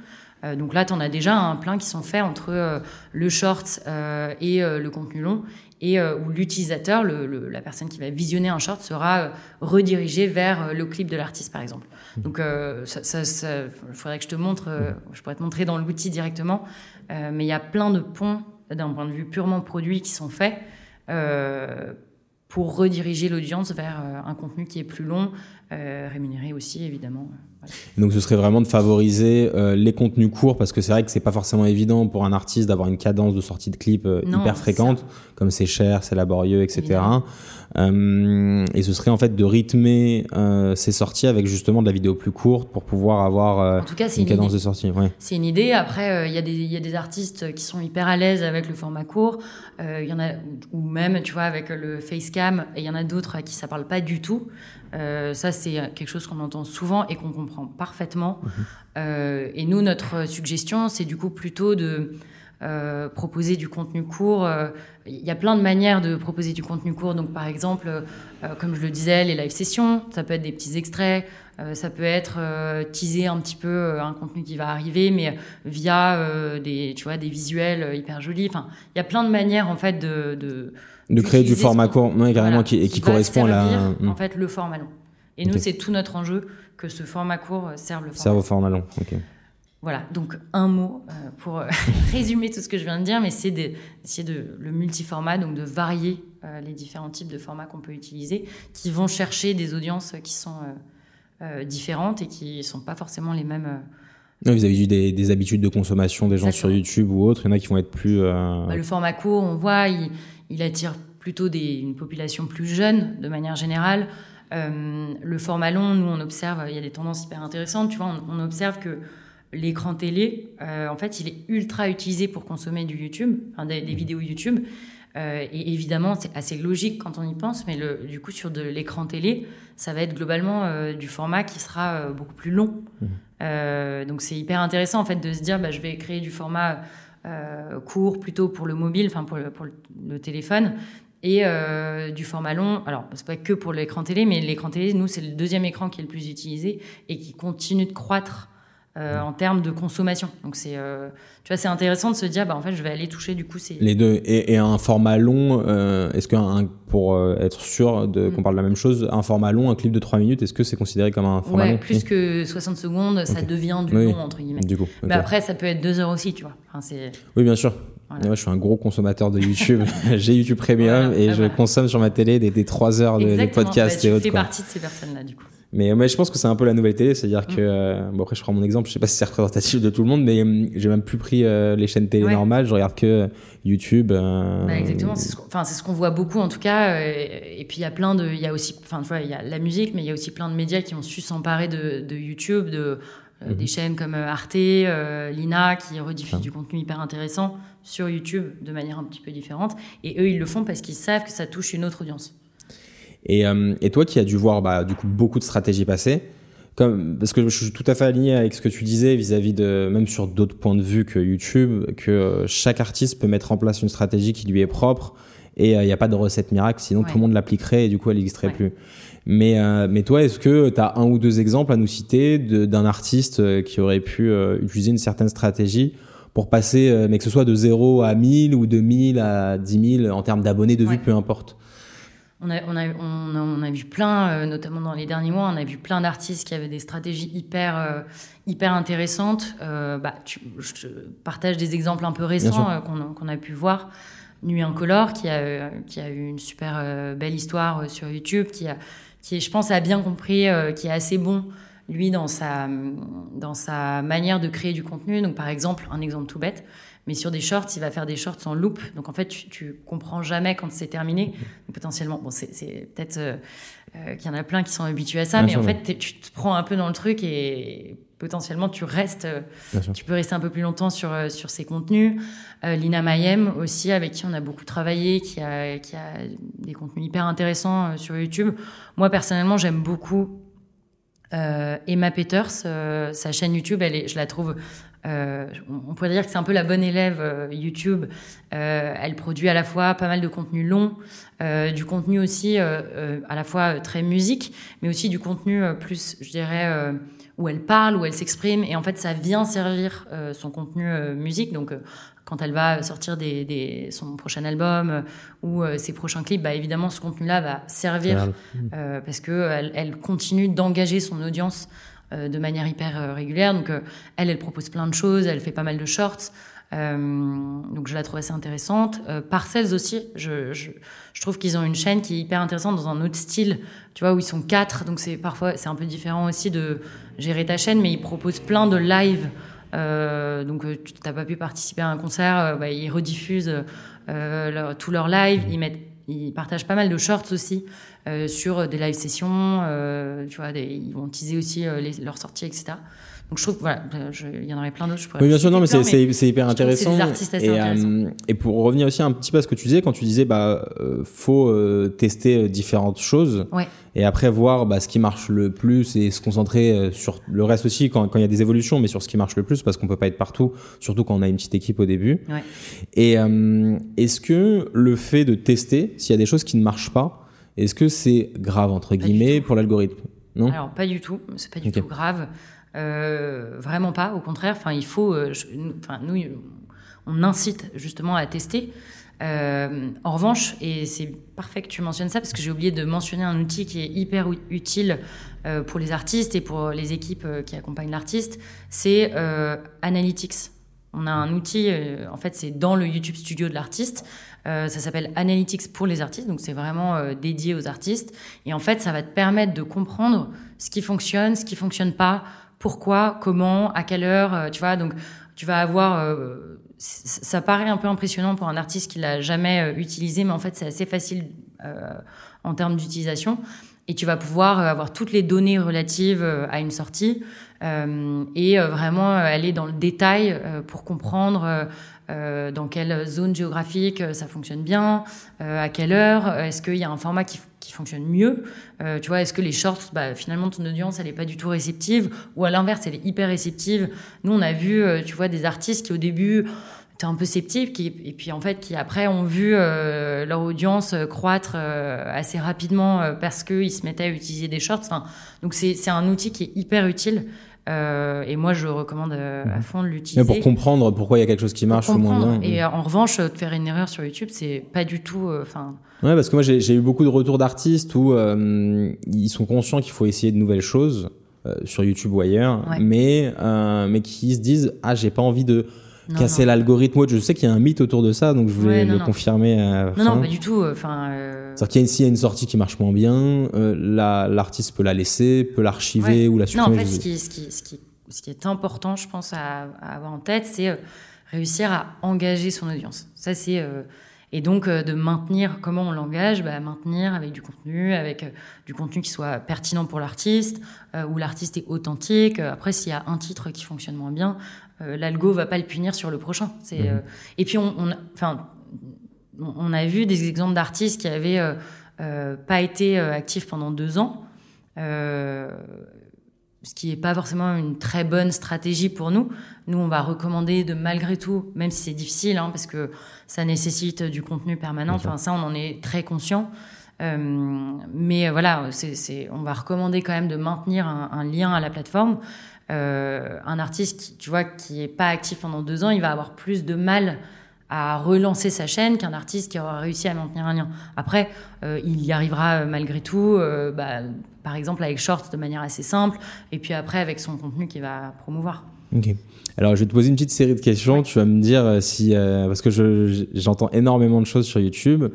Speaker 1: donc là, tu en as déjà un plein qui sont faits entre le short et le contenu long et euh, où l'utilisateur, la personne qui va visionner un short, sera euh, redirigée vers euh, le clip de l'artiste, par exemple. Mmh. Donc, ça, faudrait que je te montre, je pourrais te montrer dans l'outil directement, mais il y a plein de ponts d'un point de vue purement produit qui sont faits pour rediriger l'audience vers un contenu qui est plus long, rémunéré aussi, évidemment.
Speaker 2: Donc ce serait vraiment de favoriser euh, les contenus courts parce que c'est vrai que c'est pas forcément évident pour un artiste d'avoir une cadence de sortie de clip euh, hyper fréquente, comme c'est cher, c'est laborieux, etc. Euh, et ce serait en fait de rythmer euh, ces sorties avec justement de la vidéo plus courte pour pouvoir avoir euh, en tout cas, une, cadence de sortie. Ouais.
Speaker 1: C'est une idée. Après, il y, y, a des artistes qui sont hyper à l'aise avec le format court. Il y en a ou même, tu vois, avec le facecam. Et il y en a d'autres à qui ça parle pas du tout. Ça, c'est quelque chose qu'on entend souvent et qu'on comprend parfaitement. Mhm. et nous, notre suggestion, c'est du coup plutôt de euh, proposer du contenu court. Euh, il y a plein de manières de proposer du contenu court. Donc, par exemple, euh, comme je le disais, les live sessions, ça peut être des petits extraits, ça peut être teaser un petit peu un contenu qui va arriver, mais via des, tu vois, des visuels hyper jolis. Enfin, il y a plein de manières en fait de
Speaker 2: de, créer du format court, carrément, qui, et qui, correspond à la.
Speaker 1: En fait, le format long. Et nous, c'est tout notre enjeu que ce format court serve le format.
Speaker 2: Serve au format long. ok.
Speaker 1: Voilà, donc un mot euh, pour euh, *laughs* résumer tout ce que je viens de dire, mais c'est d'essayer de, le multiformat, donc de varier euh, les différents types de formats qu'on peut utiliser, qui vont chercher des audiences qui sont différentes et qui ne sont pas forcément les mêmes.
Speaker 2: vous avez vu des, habitudes de consommation des gens sur YouTube ou autres, il y en a qui vont être plus... Bah,
Speaker 1: le format court, on voit, il, attire plutôt des, une population plus jeune de manière générale. le format long, nous, on observe, il y a des tendances hyper intéressantes, tu vois, on observe que l'écran télé, euh, en fait, il est ultra utilisé pour consommer du YouTube, des, mmh. vidéos YouTube. Euh, et évidemment, c'est assez logique quand on y pense, mais le, du coup, sur de l'écran télé, ça va être globalement euh, du format qui sera beaucoup plus long. Mmh. donc, c'est hyper intéressant en fait de se dire, bah, je vais créer du format court plutôt pour le mobile, enfin pour, pour le, téléphone, et du format long. Alors, c'est pas que pour l'écran télé, mais l'écran télé, nous, c'est le deuxième écran qui est le plus utilisé et qui continue de croître euh, en termes de consommation. Donc c'est, euh, tu vois, c'est intéressant de se dire, bah en fait, je vais aller toucher du coup ces
Speaker 2: les deux et, un format long. Euh, est-ce qu'un pour être sûr de, mm. qu'on parle de la même chose, un format long, un clip de 3 minutes, est-ce que c'est considéré comme un format
Speaker 1: ouais,
Speaker 2: long?
Speaker 1: plus que 60 secondes, ça devient du long entre guillemets. Du coup, mais après, ça peut être 2 heures aussi, tu vois. Enfin, c'est...
Speaker 2: Oui, bien sûr. Moi, je suis un gros consommateur de YouTube. *laughs* *laughs* J'ai YouTube Premium et je consomme sur ma télé des, des 3 heures de, de podcasts
Speaker 1: bah,
Speaker 2: et autres.
Speaker 1: Tu fais partie de ces personnes-là, du coup.
Speaker 2: Mais, mais je pense que c'est un peu la nouvelle télé, c'est-à-dire que, mm. euh, bon après je prends mon exemple, je sais pas si c'est représentatif de tout le monde, mais euh, j'ai même plus pris euh, les chaînes télé normales, je regarde que YouTube.
Speaker 1: Bah, exactement, c'est ce, qu'on voit beaucoup en tout cas, et, puis il y a plein de, il y a aussi, enfin tu vois, il y a la musique, mais il y a aussi plein de médias qui ont su s'emparer de, de, YouTube, de des chaînes comme Arte, Lina qui rediffusent ah. du contenu hyper intéressant sur YouTube de manière un petit peu différente, et eux ils le font parce qu'ils savent que ça touche une autre audience.
Speaker 2: Et, euh, et, toi qui as dû voir bah, du coup beaucoup de stratégies passer, comme, parce que je suis tout à fait aligné avec ce que tu disais vis-à-vis de, même sur d'autres points de vue que YouTube, que euh, chaque artiste peut mettre en place une stratégie qui lui est propre et euh, il n'y a pas de recette miracle, sinon tout le monde l'appliquerait et du coup elle n'existerait plus. Mais, mais toi, est-ce que tu as un ou deux exemples à nous citer d'un artiste qui aurait pu utiliser une certaine stratégie pour passer, mais que ce soit de 0 à 1000 ou de 1000 à 10 000 en termes d'abonnés, de vues, peu importe?
Speaker 1: On a, on, a, on, a, vu plein, euh, notamment dans les derniers mois, on a vu plein d'artistes qui avaient des stratégies hyper, euh, hyper intéressantes. Euh, bah, je partage des exemples un peu récents qu'on a pu voir. Nuit Incolore, qui a, qui a eu une super belle histoire sur YouTube, qui, a, qui je pense, a bien compris, qui est assez bon, lui, dans sa, dans sa manière de créer du contenu. Donc, par exemple, un exemple tout bête, mais sur des shorts, il va faire des shorts en loop. Donc en fait, tu, tu comprends jamais quand c'est terminé. potentiellement, bon, c'est peut-être euh, euh, qu'il y en a plein qui sont habitués à ça, mais en fait, tu te prends un peu dans le truc et potentiellement tu restes, tu peux rester un peu plus longtemps sur euh, sur ces contenus. Lina Mayem aussi, avec qui on a beaucoup travaillé, qui a qui a des contenus hyper intéressants sur YouTube. Moi personnellement, j'aime beaucoup Emma Peters, sa chaîne YouTube, elle est, je la trouve on pourrait dire que c'est un peu la bonne élève YouTube. elle produit à la fois pas mal de contenu long, du contenu aussi à la fois très musique, mais aussi du contenu plus, je dirais, où elle parle, où elle s'exprime. Et en fait, ça vient servir son contenu musique. Donc, quand elle va sortir des, son prochain album euh, ou euh, ses prochains clips, bah, évidemment, ce contenu-là va servir euh, parce qu'elle elle continue d'engager son audience de manière hyper régulière. Donc, elle, elle propose plein de choses, elle fait pas mal de shorts. donc, je la trouve assez intéressante. Parcells aussi, je, je, trouve qu'ils ont une chaîne qui est hyper intéressante dans un autre style, tu vois, où ils sont quatre. Donc, c'est parfois, c'est un peu différent aussi de gérer ta chaîne, mais ils proposent plein de lives euh, donc, euh, tu n'as pas pu participer à un concert, euh, bah, ils rediffusent leur, tous leurs lives, ils, ils partagent pas mal de shorts aussi sur des live sessions, tu vois, ils vont teaser aussi leurs sorties, etc. Donc je trouve voilà, il y en aurait plein d'autres.
Speaker 2: Oui, bien sûr, non, mais c'est hyper intéressant. et, euh, et, pour revenir aussi un petit peu à ce que tu disais, quand tu disais, bah, euh, faut euh, tester différentes choses. Et après voir bah, ce qui marche le plus et se concentrer sur le reste aussi quand, quand il y a des évolutions, mais sur ce qui marche le plus parce qu'on peut pas être partout, surtout quand on a une petite équipe au début. Ouais. Et est-ce que le fait de tester, s'il y a des choses qui ne marchent pas, est-ce que c'est grave entre guillemets pour l'algorithme?
Speaker 1: Non? Alors pas du tout, c'est pas du tout grave. Euh, vraiment pas, au contraire. Enfin, il faut. Euh, enfin, nous, on incite justement à tester. Euh, en revanche, et c'est parfait que tu mentionnes ça parce que j'ai oublié de mentionner un outil qui est hyper utile pour les artistes et pour les équipes qui accompagnent l'artiste, c'est Analytics. On a un outil, en fait, c'est dans le YouTube Studio de l'artiste. ça s'appelle Analytics pour les artistes, donc c'est vraiment dédié aux artistes. Et en fait, ça va te permettre de comprendre ce qui fonctionne, ce qui fonctionne pas, pourquoi, comment, à quelle heure, euh, tu vois. Donc, tu vas avoir. Euh, ça paraît un peu impressionnant pour un artiste qui l'a jamais euh, utilisé, mais en fait, c'est assez facile en termes d'utilisation. Et tu vas pouvoir avoir toutes les données relatives à une sortie et vraiment aller dans le détail pour comprendre euh, dans quelle zone géographique euh, ça fonctionne bien, euh, à quelle heure, est-ce qu'il y a un format qui, qui fonctionne mieux, tu vois, est-ce que les shorts, bah, finalement ton audience elle est pas du tout réceptive, ou à l'inverse elle est hyper réceptive. Nous on a vu, tu vois, des artistes qui au début étaient un peu sceptiques et puis en fait qui après ont vu leur audience croître assez rapidement parce qu'ils se mettaient à utiliser des shorts. Enfin, donc c'est un outil qui est hyper utile. Euh, et moi, je recommande euh, à mhm. fond de l'utiliser.
Speaker 2: pour comprendre pourquoi il y a quelque chose qui marche ou moins bien.
Speaker 1: Et en revanche, de faire une erreur sur YouTube, c'est pas du tout. Euh, enfin.
Speaker 2: ouais, parce que moi, j'ai eu beaucoup de retours d'artistes où ils sont conscients qu'il faut essayer de nouvelles choses sur YouTube ou ailleurs, mais mais qui se disent ah j'ai pas envie de casser l'algorithme. Je sais qu'il y a un mythe autour de ça, donc je voulais le confirmer.
Speaker 1: non, non, pas du tout. Enfin.
Speaker 2: C'est-à-dire qu'il y a s'il y a une sortie qui marche moins bien, euh, l'artiste peut la laisser, peut l'archiver ou la supprimer.
Speaker 1: Non, en fait, ce qui, ce, qui, ce, qui, ce qui, est important, je pense, à, avoir en tête, c'est euh, réussir à engager son audience. Ça, c'est euh, et donc de maintenir comment on l'engage, bah, maintenir avec du contenu, avec du contenu qui soit pertinent pour l'artiste, où l'artiste est authentique. Après, s'il y a un titre qui fonctionne moins bien, l'algo va pas le punir sur le prochain. C'est mhm. et puis on, enfin on a vu des exemples d'artistes qui avaient euh, euh, pas été euh, actifs pendant deux ans, ce qui n'est pas forcément une très bonne stratégie pour nous. Nous, on va recommander de malgré tout, même si c'est difficile, hein, parce que ça nécessite du contenu permanent. Enfin, ça, on en est très conscient. mais voilà, on va recommander quand même de maintenir un, lien à la plateforme. Un artiste, qui, tu vois, qui est pas actif pendant deux ans, il va avoir plus de mal à relancer sa chaîne qu'un artiste qui aura réussi à maintenir un lien. Après, euh, il y arrivera euh, malgré tout, euh, bah, par exemple avec Shorts de manière assez simple, et puis après avec son contenu qu'il va promouvoir.
Speaker 2: Ok. Alors je vais te poser une petite série de questions. Tu vas me dire si parce que j'entends énormément de choses sur YouTube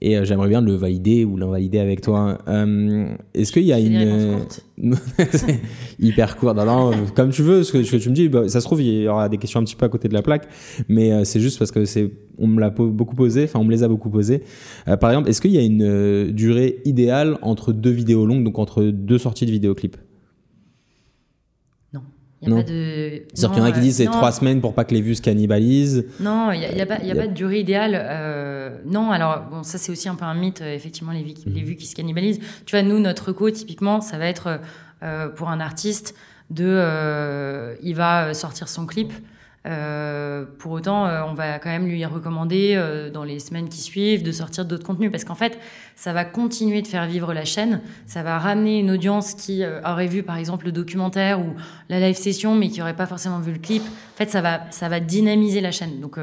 Speaker 2: et euh, j'aimerais bien le valider ou l'invalider avec toi. Euh, Est-ce qu'il y a une *laughs* hyper court non, non, comme tu veux, ce que, ce que tu me dis, bah, ça se trouve il y aura des questions un petit peu à côté de la plaque, mais euh, c'est juste parce que c'est on me l'a beaucoup posé, enfin on me les a beaucoup posé. Euh, par exemple, est-ce qu'il y a une euh, durée idéale entre deux vidéos longues, donc entre deux sorties de vidéoclips?
Speaker 1: Il n'y a pas de.
Speaker 2: C'est-à-dire qu'il y en a qui disent c'est trois semaines pour pas que les vues se cannibalisent.
Speaker 1: Non, il n'y a, y a, pas, y a, pas de durée idéale. Euh, non, alors, bon, ça, c'est aussi un peu un mythe, euh, effectivement, les vues, les mhm. vues qui se cannibalisent. Tu vois, nous, notre co, typiquement, ça va être pour un artiste de, il va sortir son clip. Euh, pour autant, euh, on va quand même lui recommander euh, dans les semaines qui suivent de sortir d'autres contenus parce qu'en fait, ça va continuer de faire vivre la chaîne. Ça va ramener une audience qui aurait vu par exemple le documentaire ou la live session mais qui aurait pas forcément vu le clip. En fait, ça va, ça va dynamiser la chaîne. Donc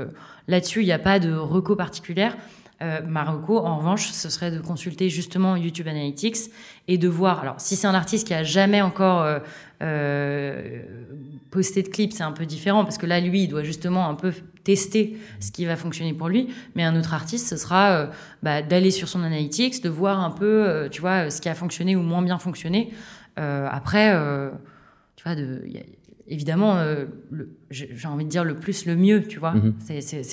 Speaker 1: là-dessus, il n'y a pas de reco particulière. Euh, en revanche, ce serait de consulter justement YouTube Analytics et de voir. Alors, si c'est un artiste qui a jamais encore euh, euh, posté de clip, c'est un peu différent parce que là, lui, il doit justement un peu tester ce qui va fonctionner pour lui. Mais un autre artiste, ce sera bah, d'aller sur son Analytics, de voir un peu, tu vois, ce qui a fonctionné ou moins bien fonctionné. après, tu vois, de, évidemment, euh, j'ai envie de dire le plus, le mieux, tu vois.
Speaker 2: Mhm.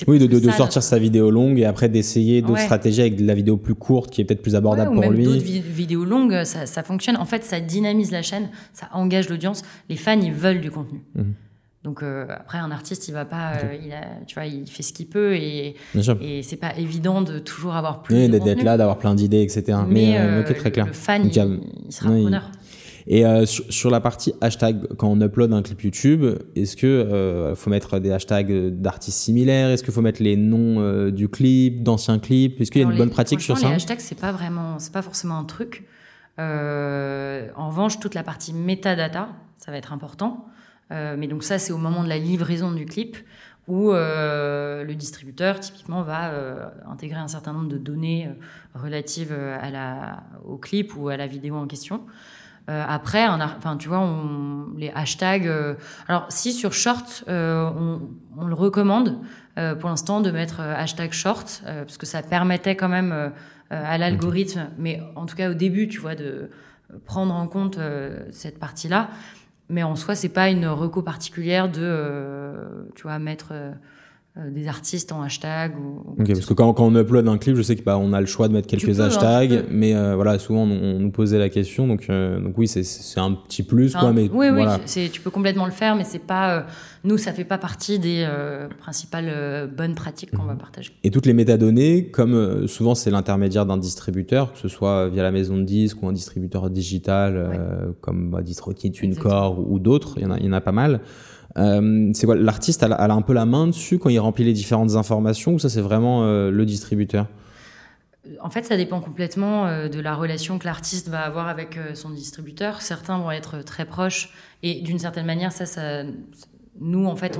Speaker 2: oui, de, sortir sa vidéo longue et après d'essayer d'autres stratégies avec de la vidéo plus courte qui est peut-être plus abordable pour lui.
Speaker 1: D'autres vidéos longues, ça, fonctionne. En fait, ça dynamise la chaîne, ça engage l'audience. Les fans, ils veulent du contenu. Mhm. Donc euh, après, un artiste, il va pas, euh, il a, tu vois, il fait ce qu'il peut et, et c'est pas évident de toujours avoir plus. Oui,
Speaker 2: d'être là, d'avoir plein d'idées, etc.
Speaker 1: Mais, très clair. le fan, il, il, sera preneur.
Speaker 2: Et euh, sur, la partie hashtag, quand on upload un clip YouTube, est-ce que euh, faut mettre des hashtags d'artistes similaires? Est-ce qu'il faut mettre les noms euh, du clip, d'anciens clips? Est-ce qu'il y a une bonne pratique sur ça?
Speaker 1: Les hashtags, c'est pas vraiment, c'est pas forcément un truc. en revanche, toute la partie metadata, ça va être important. mais donc ça, c'est au moment de la livraison du clip où le distributeur typiquement va intégrer un certain nombre de données relatives à la, au clip ou à la vidéo en question. Euh, après, enfin, tu vois, on, les hashtags. Euh, alors, si sur short, euh, on, on, le recommande pour l'instant de mettre hashtag short, parce que ça permettait quand même à l'algorithme, mais en tout cas au début, tu vois, de prendre en compte cette partie-là. Mais en soi, c'est pas une reco particulière de, tu vois, mettre euh, des artistes en hashtag. Ou,
Speaker 2: parce que quand, quand, on upload un clip, je sais qu'on bah, on a le choix de mettre quelques hashtags, mais euh, voilà, souvent on, nous posait la question, donc, euh, donc oui, c'est un petit plus, quoi. Mais
Speaker 1: oui,
Speaker 2: voilà.
Speaker 1: oui, tu peux complètement le faire, mais c'est pas, nous, ça fait pas partie des principales bonnes pratiques qu'on va mhm. partager.
Speaker 2: Et toutes les métadonnées, comme souvent c'est l'intermédiaire d'un distributeur, que ce soit via la maison de disques ou un distributeur digital, comme bah, DistroKid, TuneCore ou, ou d'autres, il y, en a, il y en a pas mal. Euh, c'est quoi L'artiste, elle, a un peu la main dessus quand il remplit les différentes informations ou ça c'est vraiment euh, le distributeur?
Speaker 1: En fait, ça dépend complètement euh, de la relation que l'artiste va avoir avec son distributeur. Certains vont être très proches et d'une certaine manière, ça, ça, nous en fait,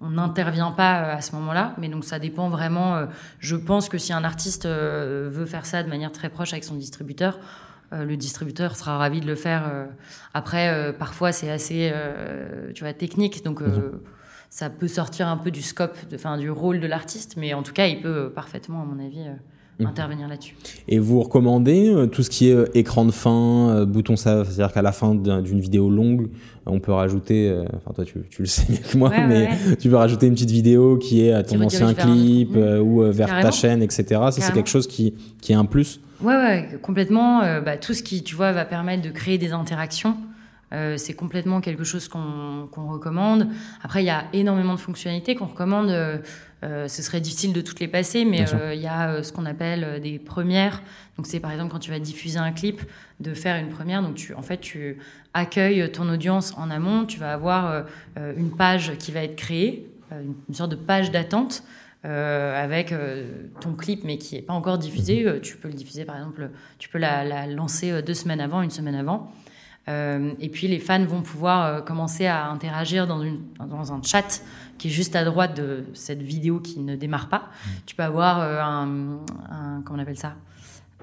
Speaker 1: on n'intervient pas à ce moment-là, mais donc ça dépend vraiment. je pense que si un artiste veut faire ça de manière très proche avec son distributeur, le distributeur sera ravi de le faire. Euh. Après, euh, parfois, c'est assez tu vois, technique, donc mhm. ça peut sortir un peu du scope, de, du rôle de l'artiste, mais en tout cas, il peut parfaitement, à mon avis, mhm. intervenir là-dessus.
Speaker 2: Et vous recommandez tout ce qui est écran de fin, bouton, c'est-à-dire qu'à la fin d'une vidéo longue, on peut rajouter, enfin toi tu, le *laughs* sais mieux que moi, mais tu peux rajouter une petite vidéo qui est à ton ancien clip ou vers ta chaîne, etc. Ça c'est quelque chose qui, qui est un plus.
Speaker 1: Ouais, ouais, complètement. Euh, bah, tout ce qui, tu vois, va permettre de créer des interactions, euh, c'est complètement quelque chose qu'on recommande. Après, il y a énormément de fonctionnalités qu'on recommande. Euh, ce serait difficile de toutes les passer, mais il y a ce qu'on appelle des premières. Donc, c'est par exemple quand tu vas diffuser un clip, de faire une première. Donc, tu, en fait, tu accueilles ton audience en amont. Tu vas avoir une page qui va être créée, une sorte de page d'attente. Euh, avec euh, ton clip mais qui n'est pas encore diffusé. Mhm. Euh, tu peux le diffuser par exemple, tu peux la, lancer deux semaines avant, une semaine avant. Et puis les fans vont pouvoir commencer à interagir dans, une, dans un chat qui est juste à droite de cette vidéo qui ne démarre pas. Mhm. Tu peux avoir un, un, comment on appelle ça?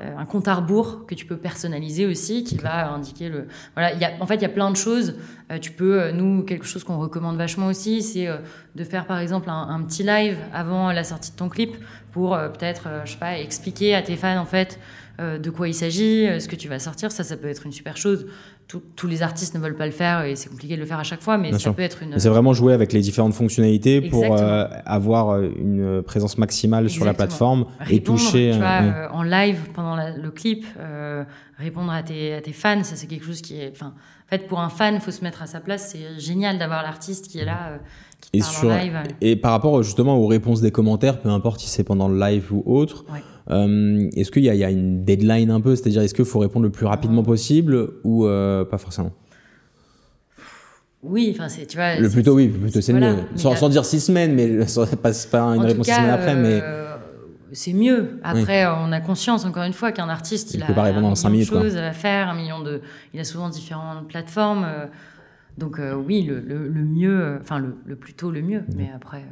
Speaker 1: Euh, un compte à rebours que tu peux personnaliser aussi, qui va indiquer le. Voilà, y a, en fait, il y a plein de choses. Euh, tu peux, euh, nous, quelque chose qu'on recommande vachement aussi, c'est de faire par exemple un, petit live avant la sortie de ton clip pour peut-être, je sais pas, expliquer à tes fans en fait de quoi il s'agit, ce que tu vas sortir. Ça, ça peut être une super chose tous les artistes ne veulent pas le faire et c'est compliqué de le faire à chaque fois, mais ça peut être une.
Speaker 2: C'est vraiment jouer avec les différentes fonctionnalités pour euh, avoir euh, une présence maximale sur la plateforme et toucher.
Speaker 1: Tu vois, euh, en live pendant le clip, répondre à tes, à tes, fans, ça c'est quelque chose qui est. Enfin, en fait, pour un fan, il faut se mettre à sa place. C'est génial d'avoir l'artiste qui est là. Qui
Speaker 2: et,
Speaker 1: sur, en live.
Speaker 2: et par rapport justement aux réponses des commentaires, peu importe si c'est pendant le live ou autre, est-ce qu'il y, y, a une deadline un peu C'est-à-dire, est-ce qu'il faut répondre le plus rapidement possible ou pas forcément?
Speaker 1: Oui, enfin c'est tu vois.
Speaker 2: Le plus tôt oui, le plus tôt c'est mieux. Sans, sans, dire six semaines, mais ça passe pas une réponse six semaines après, mais
Speaker 1: c'est mieux. Après, on a conscience, encore une fois, qu'un artiste, il, a pas répondre un million de choses à faire, un million de, il a souvent différentes plateformes. Euh, donc euh, oui, le, mieux, euh, enfin le, plus tôt le mieux, mais après.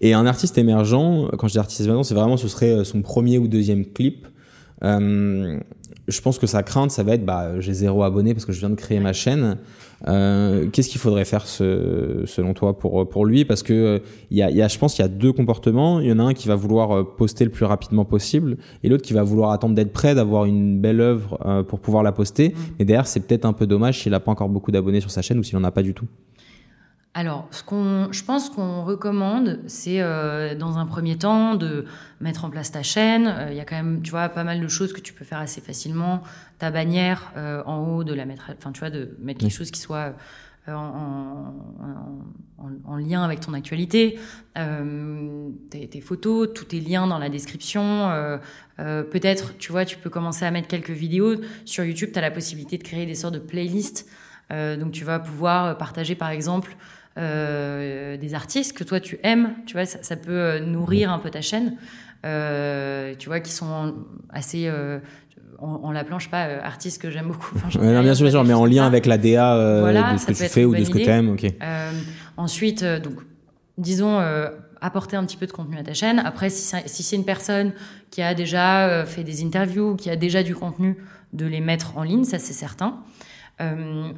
Speaker 2: Et un artiste émergent, quand je dis artiste émergent, c'est vraiment ce serait son premier ou deuxième clip. Je pense que sa crainte, ça va être, bah, j'ai zéro abonné parce que je viens de créer ma chaîne. Euh, qu'est-ce qu'il faudrait faire selon toi pour, pour lui? Parce que il y a, y a, je pense qu'il y a deux comportements. Il y en a un qui va vouloir euh, poster le plus rapidement possible et l'autre qui va vouloir attendre d'être prêt, d'avoir une belle œuvre euh, pour pouvoir la poster. Mmh. Et derrière, c'est peut-être un peu dommage s'il n'a pas encore beaucoup d'abonnés sur sa chaîne ou s'il n'en a pas du tout.
Speaker 1: Alors, ce qu'on, je pense qu'on recommande, c'est euh, dans un premier temps de mettre en place ta chaîne. Euh, il y a quand même, tu vois, pas mal de choses que tu peux faire assez facilement. Ta bannière euh, en haut, de la mettre, enfin, tu vois, de mettre quelque chose qui soit en, en, lien avec ton actualité, tes, tes, photos, tous tes liens dans la description. Peut-être, tu vois, tu peux commencer à mettre quelques vidéos. Sur YouTube, tu as la possibilité de créer des sortes de playlists. donc, tu vas pouvoir partager, par exemple, euh, des artistes que toi tu aimes, tu vois, ça, peut euh, nourrir un peu ta chaîne, euh, tu vois, qui sont assez on, la planche pas artistes que j'aime beaucoup.
Speaker 2: bien sûr, bien sûr, mais en lien avec la DA de ce que tu fais ou de ce que tu aimes. ok
Speaker 1: ensuite, donc, disons, apporter un petit peu de contenu à ta chaîne. Après, si c'est une personne qui a déjà fait des interviews, qui a déjà du contenu, de les mettre en ligne, ça c'est certain.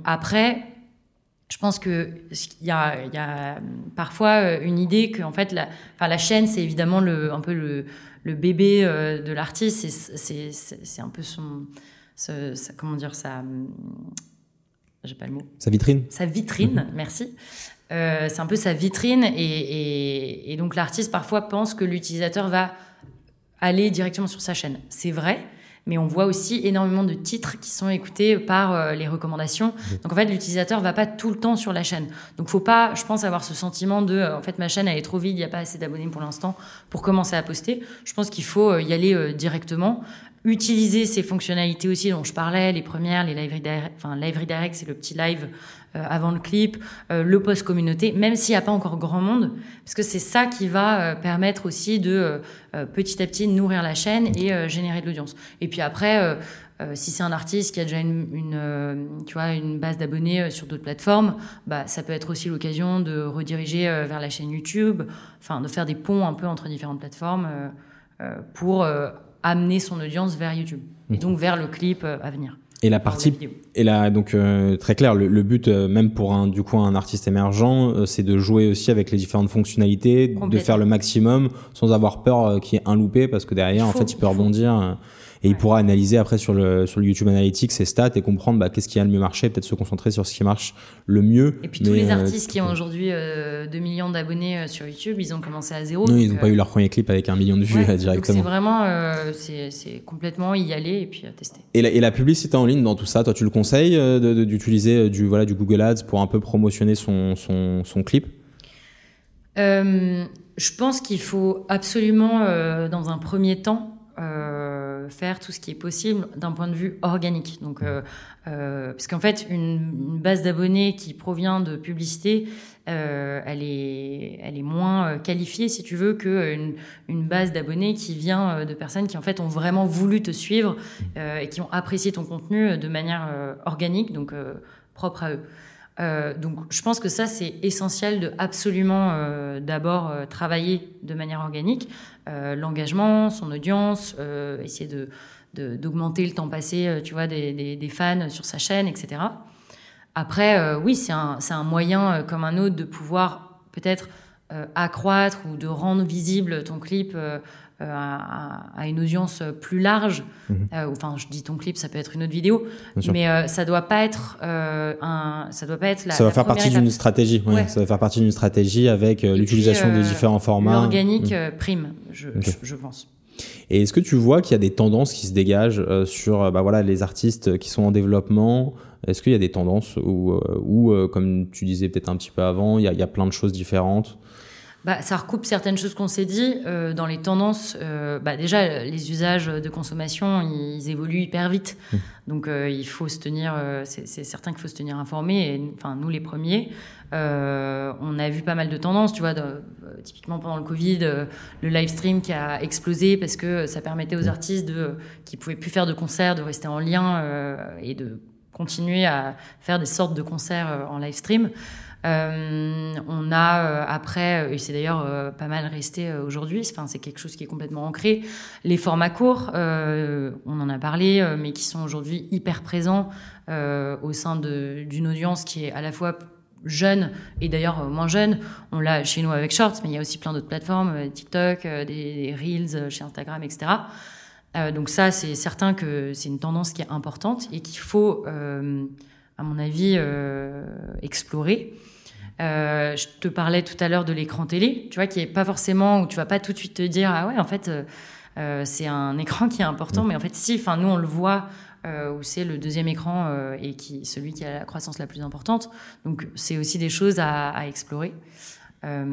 Speaker 1: après, je pense que il y a, y a, parfois euh, une idée que en fait la, enfin, la chaîne c'est évidemment le, un peu le, le bébé euh, de l'artiste. C'est un peu son comment dire ça j'ai pas le mot.
Speaker 2: Sa vitrine.
Speaker 1: Sa vitrine merci. Euh, c'est un peu sa vitrine et, et, et donc l'artiste parfois pense que l'utilisateur va aller directement sur sa chaîne. C'est vrai mais on voit aussi énormément de titres qui sont écoutés par euh, les recommandations. Mmh. Donc en fait, l'utilisateur va pas tout le temps sur la chaîne. Donc faut pas, je pense, avoir ce sentiment de, euh, en fait, ma chaîne elle est trop vide, il n'y a pas assez d'abonnés pour l'instant pour commencer à poster. Je pense qu'il faut euh, y aller directement utiliser ces fonctionnalités aussi dont je parlais, les premières, les live redirect, enfin live redirect, c'est le petit live avant le clip, euh, le post communauté, même s'il n'y a pas encore grand monde, parce que c'est ça qui va euh, permettre aussi de petit à petit nourrir la chaîne et générer de l'audience. Et puis après, si c'est un artiste qui a déjà une, une tu vois, une base d'abonnés sur d'autres plateformes, bah, ça peut être aussi l'occasion de rediriger vers la chaîne YouTube, enfin de faire des ponts un peu entre différentes plateformes pour amener son audience vers YouTube et donc vers le clip à venir.
Speaker 2: Et la partie, et là donc euh, très clair, le, but euh, même pour un du coup un artiste émergent, euh, c'est de jouer aussi avec les différentes fonctionnalités, de faire le maximum sans avoir peur qu'il y ait un loupé parce que derrière en fait il peut rebondir et il pourra analyser après sur le, sur le YouTube Analytics ses stats et comprendre bah, qu'est-ce qui a le mieux marché, peut-être se concentrer sur ce qui marche le mieux.
Speaker 1: Et puis tous les euh, artistes qui ont aujourd'hui euh, 2 millions d'abonnés euh, sur YouTube, ils ont commencé à zéro.
Speaker 2: Non, ils n'ont pas eu leur premier clip avec un million de vues directement.
Speaker 1: C'est vraiment, euh, c'est complètement y aller et puis tester.
Speaker 2: Et la, et la, publicité en ligne dans tout ça, toi tu le conseilles d'utiliser du, voilà, du Google Ads pour un peu promotionner son, son, son clip?
Speaker 1: Je pense qu'il faut absolument, dans un premier temps, faire tout ce qui est possible d'un point de vue organique. Donc, euh, euh, parce qu'en fait, une, base d'abonnés qui provient de publicité, euh, elle est, elle est moins qualifiée, si tu veux, qu'une une base d'abonnés qui vient de personnes qui en fait ont vraiment voulu te suivre et qui ont apprécié ton contenu de manière organique, donc propre à eux. Euh, donc, je pense que ça, c'est essentiel de absolument euh, d'abord euh, travailler de manière organique, l'engagement, son audience, essayer de d'augmenter le temps passé, tu vois, des, des, des, fans sur sa chaîne, etc. Après, oui, c'est un, un moyen comme un autre de pouvoir peut-être accroître ou de rendre visible ton clip euh, à, une audience plus large. Mhm. Euh, enfin, je dis ton clip, ça peut être une autre vidéo, mais euh, ça doit pas être un, ça doit pas être la.
Speaker 2: Ça va faire partie d'une stratégie. Ouais, Ça va faire partie d'une stratégie avec l'utilisation des différents formats.
Speaker 1: L'organique mm. prime, je, je, pense.
Speaker 2: Et est-ce que tu vois qu'il y a des tendances qui se dégagent sur bah voilà, les artistes qui sont en développement? Est-ce qu'il y a des tendances où, où comme tu disais peut-être un petit peu avant, il y a, il y a plein de choses différentes?
Speaker 1: Bah, ça recoupe certaines choses qu'on s'est dit. Euh, dans les tendances, euh, bah, déjà, les usages de consommation, ils évoluent hyper vite. Mmh. Donc, euh, il faut se tenir, c'est certain qu'il faut se tenir informé, et, enfin, nous les premiers. on a vu pas mal de tendances, tu vois, typiquement pendant le Covid, le live stream qui a explosé parce que ça permettait aux mmh. artistes de, qui pouvaient plus faire de concerts de rester en lien et de continuer à faire des sortes de concerts en live stream. Euh, on a euh, après, et c'est d'ailleurs euh, pas mal resté aujourd'hui, enfin, c'est quelque chose qui est complètement ancré, les formats courts, on en a parlé, mais qui sont aujourd'hui hyper présents au sein d'une audience qui est à la fois jeune et d'ailleurs moins jeune. On l'a chez nous avec Shorts, mais il y a aussi plein d'autres plateformes, TikTok, des, Reels chez Instagram, etc. donc ça, c'est certain que c'est une tendance qui est importante et qu'il faut, à mon avis, explorer. Euh, je te parlais tout à l'heure de l'écran télé, tu vois, qui est pas forcément où tu vas pas tout de suite te dire ah ouais en fait euh, euh c'est un écran qui est important, mm. mais en fait si, enfin nous on le voit euh, où c'est le deuxième écran euh, et qui celui qui a la croissance la plus importante. Donc c'est aussi des choses à, à explorer. Euh,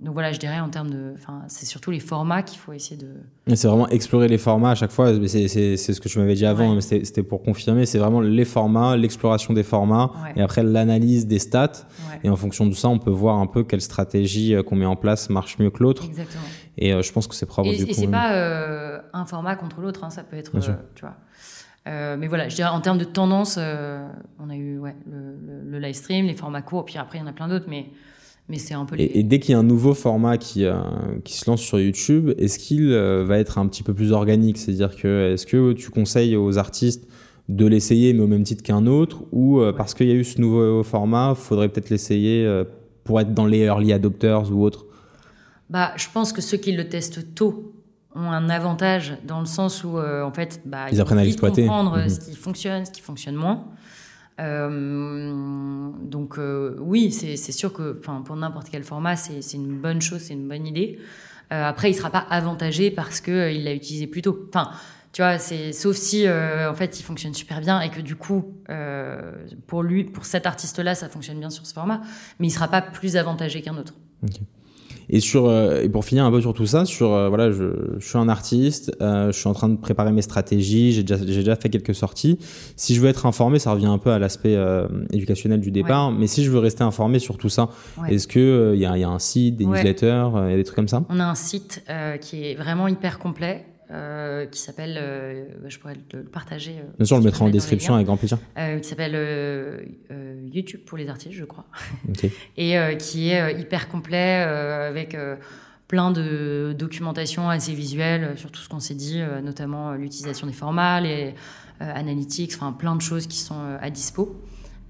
Speaker 1: donc voilà, je dirais en termes de, c'est surtout les formats qu'il faut essayer de.
Speaker 2: C'est vraiment explorer les formats à chaque fois. C'est ce que tu m'avais dit avant, mais c'était pour confirmer. C'est vraiment les formats, l'exploration des formats, et après l'analyse des stats. Et en fonction de ça, on peut voir un peu quelle stratégie euh, qu'on met en place marche mieux que l'autre.
Speaker 1: Exactement.
Speaker 2: Et euh, je pense que c'est.
Speaker 1: Et, et c'est pas un format contre l'autre. Hein, ça peut être, tu vois. mais voilà, je dirais en termes de tendance, on a eu ouais, le, le, live stream, les formats courts, puis après il y en a plein d'autres, mais mais c'est un peu.
Speaker 2: Et, dès qu'il y a un nouveau format qui, euh, qui se lance sur YouTube, est-ce qu'il euh, va être un petit peu plus organique? C'est-à-dire que est-ce que tu conseilles aux artistes de l'essayer, mais au même titre qu'un autre, ou euh, parce qu'il y a eu ce nouveau format, faudrait peut-être l'essayer pour être dans les early adopters ou autres?
Speaker 1: Bah, je pense que ceux qui le testent tôt ont un avantage dans le sens où en fait, bah,
Speaker 2: ils, apprennent à l'exploiter,
Speaker 1: comprendre mhm. ce qui fonctionne, ce qui fonctionne moins. Euh, donc euh, oui, c'est sûr que pour n'importe quel format, c'est une bonne chose, c'est une bonne idée. Euh, après, il sera pas avantagé parce que il l'a utilisé plus tôt. Enfin, tu vois, c'est sauf si en fait il fonctionne super bien et que du coup pour lui, pour cet artiste-là, ça fonctionne bien sur ce format, mais il sera pas plus avantagé qu'un autre.
Speaker 2: Et sur euh, et pour finir un peu sur tout ça, sur euh, voilà, je, je, suis un artiste, euh, je suis en train de préparer mes stratégies, j'ai déjà j'ai déjà fait quelques sorties. Si je veux être informé, ça revient un peu à l'aspect éducationnel du départ, mais si je veux rester informé sur tout ça, est-ce que il y a, y, a, un site, des newsletters, il y a des trucs comme ça?
Speaker 1: On a un site qui est vraiment hyper complet. Euh, qui s'appelle, euh, je pourrais le partager. Euh,
Speaker 2: Bien sûr, on le mettra en description avec grand plaisir.
Speaker 1: qui s'appelle YouTube pour les artistes, je crois. *laughs* Et qui est hyper complet avec plein de documentation assez visuelle sur tout ce qu'on s'est dit, notamment l'utilisation des formats, les analytics, enfin plein de choses qui sont à dispo.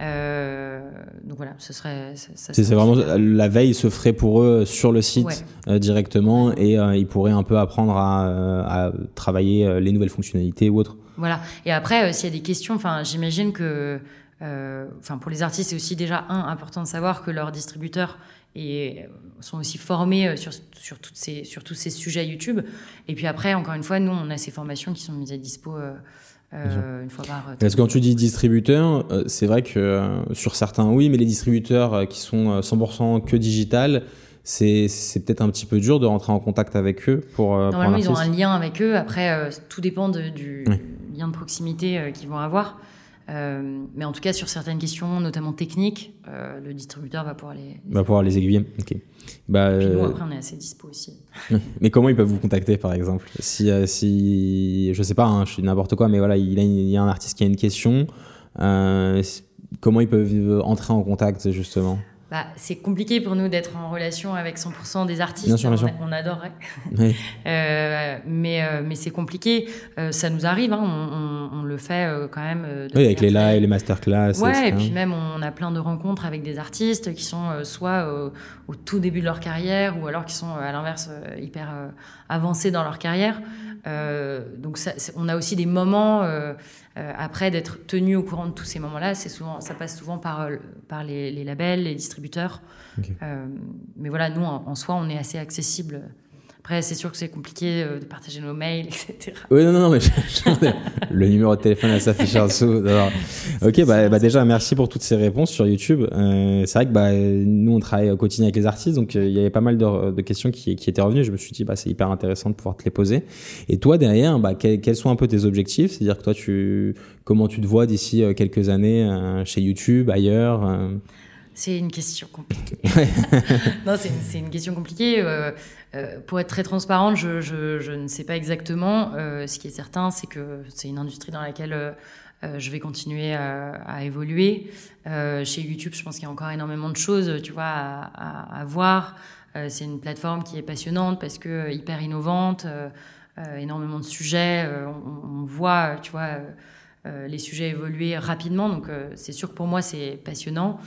Speaker 1: Euh, donc voilà, ce serait.
Speaker 2: C'est vraiment la veille se ferait pour eux sur le site euh, directement et euh, ils pourraient un peu apprendre à, à travailler les nouvelles fonctionnalités ou autres.
Speaker 1: Voilà. Et après, s'il y a des questions, enfin, j'imagine que, enfin, pour les artistes, c'est aussi déjà un important de savoir que leurs distributeurs et sont aussi formés sur, sur, toutes ces, sur tous ces sujets YouTube. Et puis après, encore une fois, nous, on a ces formations qui sont mises à dispo euh, une fois par
Speaker 2: Parce que quand tu dis distributeur, euh, c'est vrai que euh, sur certains, oui, mais les distributeurs qui sont 100% que digital, c'est peut-être un petit peu dur de rentrer en contact avec eux pour.
Speaker 1: Normalement, ils ont un lien avec eux. Après, tout dépend du lien de proximité qu'ils vont avoir. Euh, mais en tout cas, sur certaines questions, notamment techniques, euh, le distributeur va pouvoir les,
Speaker 2: va pouvoir les aiguiller. Ok. Bah,
Speaker 1: puis nous, après, on est assez dispo aussi. *laughs*
Speaker 2: mais comment ils peuvent vous contacter, par exemple? Si, euh, si je sais pas, hein, je suis n'importe quoi, mais voilà, il, a, il y a un artiste qui a une question. comment ils peuvent entrer en contact justement?
Speaker 1: Bah, c'est compliqué pour nous d'être en relation avec 100% des artistes. on, adorerait. *laughs* euh, mais euh, mais c'est compliqué. Euh, ça nous arrive. Hein, on, on, le fait euh, quand même.
Speaker 2: oui, avec les lives, les masterclass.
Speaker 1: Ouais, et puis même on a plein de rencontres avec des artistes qui sont soit au tout début de leur carrière ou alors qui sont à l'inverse hyper avancés dans leur carrière. donc ça, on a aussi des moments euh, après d'être tenu au courant de tous ces moments-là, c'est souvent, ça passe souvent par, euh, par les, labels, les distributeurs. Euh, mais voilà, nous, en, soi, on est assez accessible. Après, c'est sûr que c'est compliqué de partager nos mails, *laughs* etc.
Speaker 2: Oui, non, non, mais le numéro de téléphone s'affiche en dessous. *laughs* Ok, bah, bah, déjà, merci pour toutes ces réponses sur YouTube. Euh, c'est vrai que bah, nous, on travaille au quotidien avec les artistes, donc il y avait pas mal de, de questions qui, qui, étaient revenues. Je me suis dit, bah, c'est hyper intéressant de pouvoir te les poser. Et toi, derrière, bah, quels, quels sont un peu tes objectifs? C'est-à-dire que toi, tu, comment tu te vois d'ici quelques années chez YouTube, ailleurs
Speaker 1: c'est une question compliquée. *laughs* *laughs* non, c'est une, une, question compliquée. Euh, euh, pour être très transparente, je, je, je, ne sais pas exactement. Euh, ce qui est certain, c'est que c'est une industrie dans laquelle je vais continuer à, à évoluer. chez YouTube, je pense qu'il y a encore énormément de choses, tu vois, à, à, à voir. c'est une plateforme qui est passionnante parce que hyper innovante, énormément de sujets. On, on, voit, tu vois, les sujets évoluer rapidement. Donc, c'est sûr que pour moi, c'est passionnant.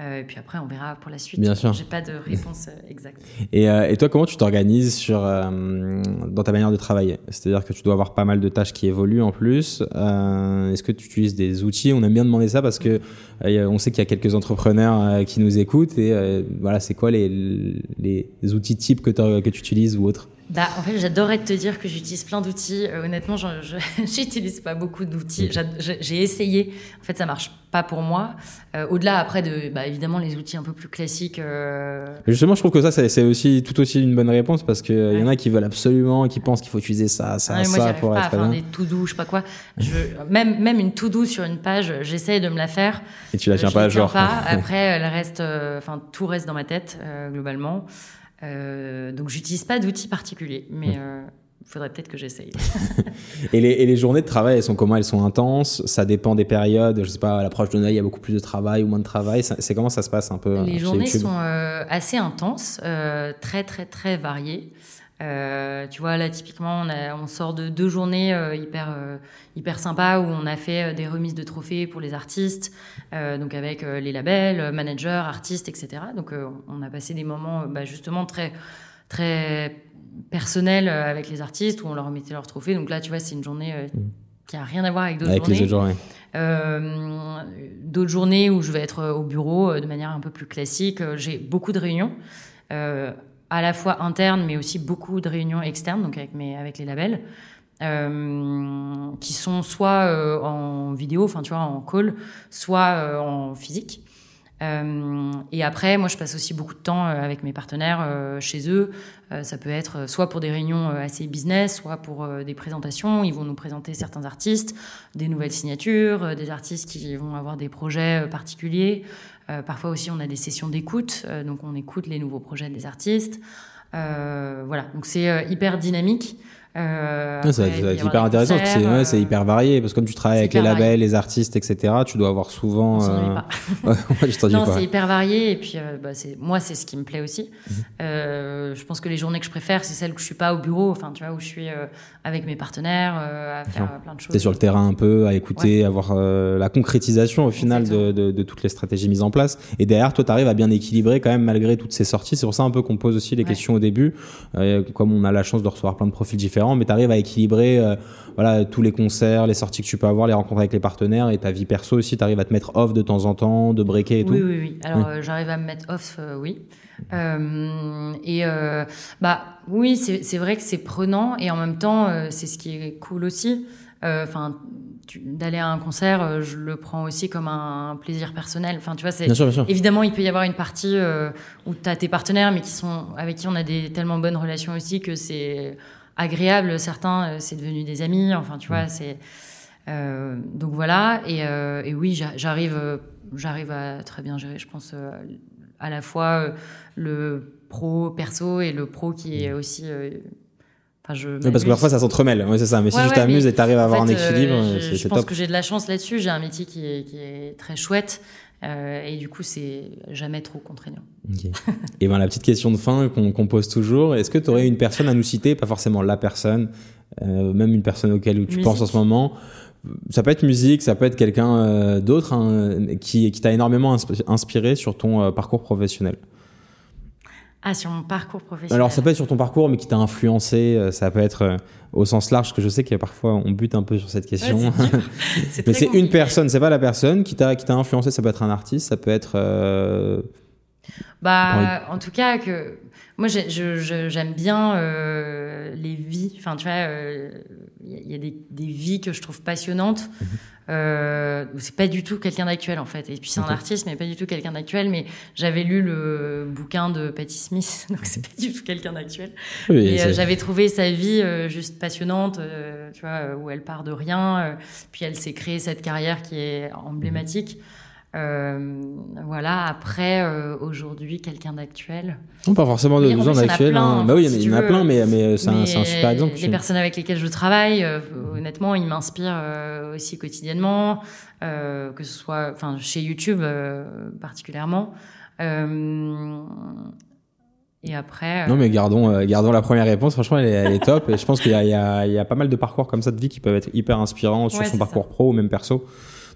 Speaker 1: Euh, et puis après, on verra pour la suite.
Speaker 2: Bien sûr.
Speaker 1: J'ai pas de réponse euh, exacte.
Speaker 2: Et, euh, et, toi, comment tu t'organises sur dans ta manière de travailler? C'est-à-dire que tu dois avoir pas mal de tâches qui évoluent en plus. Est-ce que tu utilises des outils? On aime bien demander ça parce que on sait qu'il y a quelques entrepreneurs qui nous écoutent. Et voilà, c'est quoi les, les outils types que, que tu utilises ou autres?
Speaker 1: Bah, en fait, j'adorerais te dire que j'utilise plein d'outils. Euh, honnêtement, je n'utilise *laughs* pas beaucoup d'outils. J'ai essayé. En fait, ça marche pas pour moi. Euh, Au-delà, après, de, bah, évidemment, les outils un peu plus classiques. Euh...
Speaker 2: Justement, je trouve que ça, c'est aussi tout aussi une bonne réponse parce qu'il ouais. y en a qui veulent absolument, qui pensent qu'il faut utiliser ça, ça,
Speaker 1: ouais,
Speaker 2: ça
Speaker 1: moi,
Speaker 2: pour
Speaker 1: pas
Speaker 2: être
Speaker 1: à faire des to-do, je sais pas quoi. Je, même, même une to-do sur une page, j'essaie de me la faire.
Speaker 2: Et tu la tiens pas à jour.
Speaker 1: Pas. *laughs* Après, elle reste, euh, enfin, tout reste dans ma tête, euh, globalement. Euh, donc j'utilise pas d'outils particuliers, mais il euh, faudrait peut-être que j'essaye. *laughs*
Speaker 2: et, les, et, les, journées de travail, elles sont comment? Elles sont intenses? Ça dépend des périodes? Je sais pas, à l'approche de Noël, il y a beaucoup plus de travail ou moins de travail? C'est comment ça se passe un peu
Speaker 1: Les journées sont euh, assez intenses, très très très variées. Euh, tu vois, là, typiquement, on, a, on sort de deux journées euh, hyper, euh, hyper sympas où on a fait des remises de trophées pour les artistes, donc avec les labels, managers, artistes, etc. Donc, on a passé des moments bah, justement très, très personnels avec les artistes où on leur remettait leurs trophées. Donc là, tu vois, c'est une journée qui a rien à voir avec d'autres
Speaker 2: avec
Speaker 1: journées.
Speaker 2: Les journées.
Speaker 1: D'autres journées où je vais être au bureau de manière un peu plus classique. J'ai beaucoup de réunions. Euh, à la fois interne, mais aussi beaucoup de réunions externes, donc avec, mes, avec les labels, euh, qui sont soit euh, en vidéo, enfin tu vois, en call, soit euh, en physique. Euh, et après, moi, je passe aussi beaucoup de temps euh, avec mes partenaires euh, chez eux. ça peut être soit pour des réunions assez business, soit pour des présentations. Ils vont nous présenter certains artistes, des nouvelles signatures, des artistes qui vont avoir des projets particuliers. parfois aussi, on a des sessions d'écoute, donc on écoute les nouveaux projets des artistes. voilà, donc c'est hyper dynamique.
Speaker 2: Euh, être hyper intéressant, c'est ouais, c'est hyper varié parce que comme tu travailles avec les labels, varié. les artistes, etc. Tu dois avoir souvent.
Speaker 1: Euh... pas. *laughs*
Speaker 2: ouais,
Speaker 1: non, c'est hyper varié et puis euh, bah, c'est moi c'est ce qui me plaît aussi. Mm -hmm. euh, je pense que les journées que je préfère, c'est celles où je suis pas au bureau, enfin tu vois où je suis euh, avec mes partenaires à faire plein de choses.
Speaker 2: T'es sur le terrain un peu, à écouter, avoir la concrétisation au final de, de, de, toutes les stratégies mises en place. Et derrière, toi, tu arrives à bien équilibrer quand même malgré toutes ces sorties. C'est pour ça un peu qu'on pose aussi les questions au début, comme on a la chance de recevoir plein de profils différents, mais tu arrives à équilibrer euh, voilà, tous les concerts, les sorties que tu peux avoir, les rencontres avec les partenaires et ta vie perso aussi. Tu arrives à te mettre off de temps en temps, de breaker et
Speaker 1: oui,
Speaker 2: tout
Speaker 1: Oui, oui, Alors, oui. Euh, j'arrive à me mettre off, euh, oui. Euh, et bah oui, c'est vrai que c'est prenant et en même temps, c'est ce qui est cool aussi. Enfin, d'aller à un concert, je le prends aussi comme un plaisir personnel. Enfin, tu vois, c'est évidemment il peut y avoir une partie où tu as tes partenaires, mais qui sont avec qui on a des tellement bonnes relations aussi que c'est agréable. Certains, c'est devenu des amis. Enfin, tu vois, c'est euh, donc voilà. Et, euh, et oui, j'arrive, j'arrive à très bien gérer. Je pense euh, à la fois le pro perso et le pro qui est aussi. Enfin, je
Speaker 2: oui, parce que parfois ça s'entremêle, ouais, c'est ça. Mais si
Speaker 1: ouais,
Speaker 2: tu t'amuses et t'arrives à avoir
Speaker 1: fait,
Speaker 2: un équilibre,
Speaker 1: je,
Speaker 2: c'est
Speaker 1: Je pense
Speaker 2: top.
Speaker 1: que j'ai de la chance là-dessus. J'ai un métier qui est, qui est très chouette. Euh, et du coup, c'est jamais trop contraignant.
Speaker 2: Okay. et ben la petite question de fin qu'on qu pose toujours, est-ce que tu aurais une personne à nous citer, pas forcément la personne, euh, même une personne auquel tu musique. penses en ce moment? Ça peut être musique, ça peut être quelqu'un euh, d'autre hein, qui, qui t'a énormément inspiré sur ton parcours professionnel.
Speaker 1: Ah, sur mon parcours professionnel.
Speaker 2: Alors, ça peut être sur ton parcours, mais qui t'a influencé. euh, Ça peut être euh, au sens large, parce que je sais que parfois on bute un peu sur cette question.
Speaker 1: Ouais, *laughs*
Speaker 2: mais c'est une personne, c'est pas la personne qui t'a qui t'a influencé. Ça peut être un artiste, ça peut être. Euh...
Speaker 1: Bah, en tout cas que Moi, j'aime bien euh, les vies. Enfin, tu vois, il y a des, des, vies que je trouve passionnantes. Mhm. Euh, c'est pas du tout quelqu'un d'actuel en fait. Et puis c'est un artiste, mais pas du tout quelqu'un d'actuel. Mais j'avais lu le bouquin de Patti Smith, *laughs* donc c'est pas du tout quelqu'un d'actuel. et euh, j'avais trouvé sa vie euh, juste passionnante, euh, tu vois, où elle part de rien, puis elle s'est créée cette carrière qui est emblématique. Euh, voilà, après, euh, aujourd'hui, quelqu'un d'actuel.
Speaker 2: Non, pas forcément de ans d'actuel. Hein. Bah oui, il y en a, plein, mais, mais c'est un, un, super exemple.
Speaker 1: Les personnes avec lesquelles je travaille, euh, honnêtement, ils m'inspirent aussi quotidiennement, que ce soit enfin, chez YouTube particulièrement. et après.
Speaker 2: Non, mais gardons, gardons la première réponse. Franchement, elle est, elle est top. et je pense qu'il y, y, y, a pas mal de parcours comme ça de vie qui peuvent être hyper inspirants sur son parcours pro ou même perso.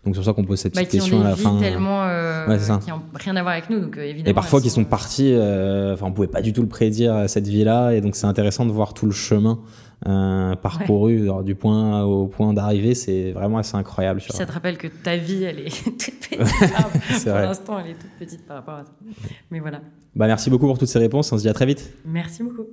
Speaker 2: Donc c'est pour ça qu'on pose cette
Speaker 1: bah,
Speaker 2: question
Speaker 1: à
Speaker 2: la fin.
Speaker 1: Tellement, euh, qui n'ont rien à voir avec nous, donc euh, évidemment.
Speaker 2: Et parfois qui sont, partis, euh, enfin on pouvait pas du tout le prédire cette vie-là, et donc c'est intéressant de voir tout le chemin euh, parcouru du point au point d'arrivée, c'est vraiment assez incroyable.
Speaker 1: Ça te rappelle que ta vie, elle est *laughs* toute petite. *laughs* pour l'instant, elle est toute petite par rapport à ça. Mais voilà.
Speaker 2: Bah merci beaucoup pour toutes ces réponses. On se dit à très vite.
Speaker 1: Merci beaucoup.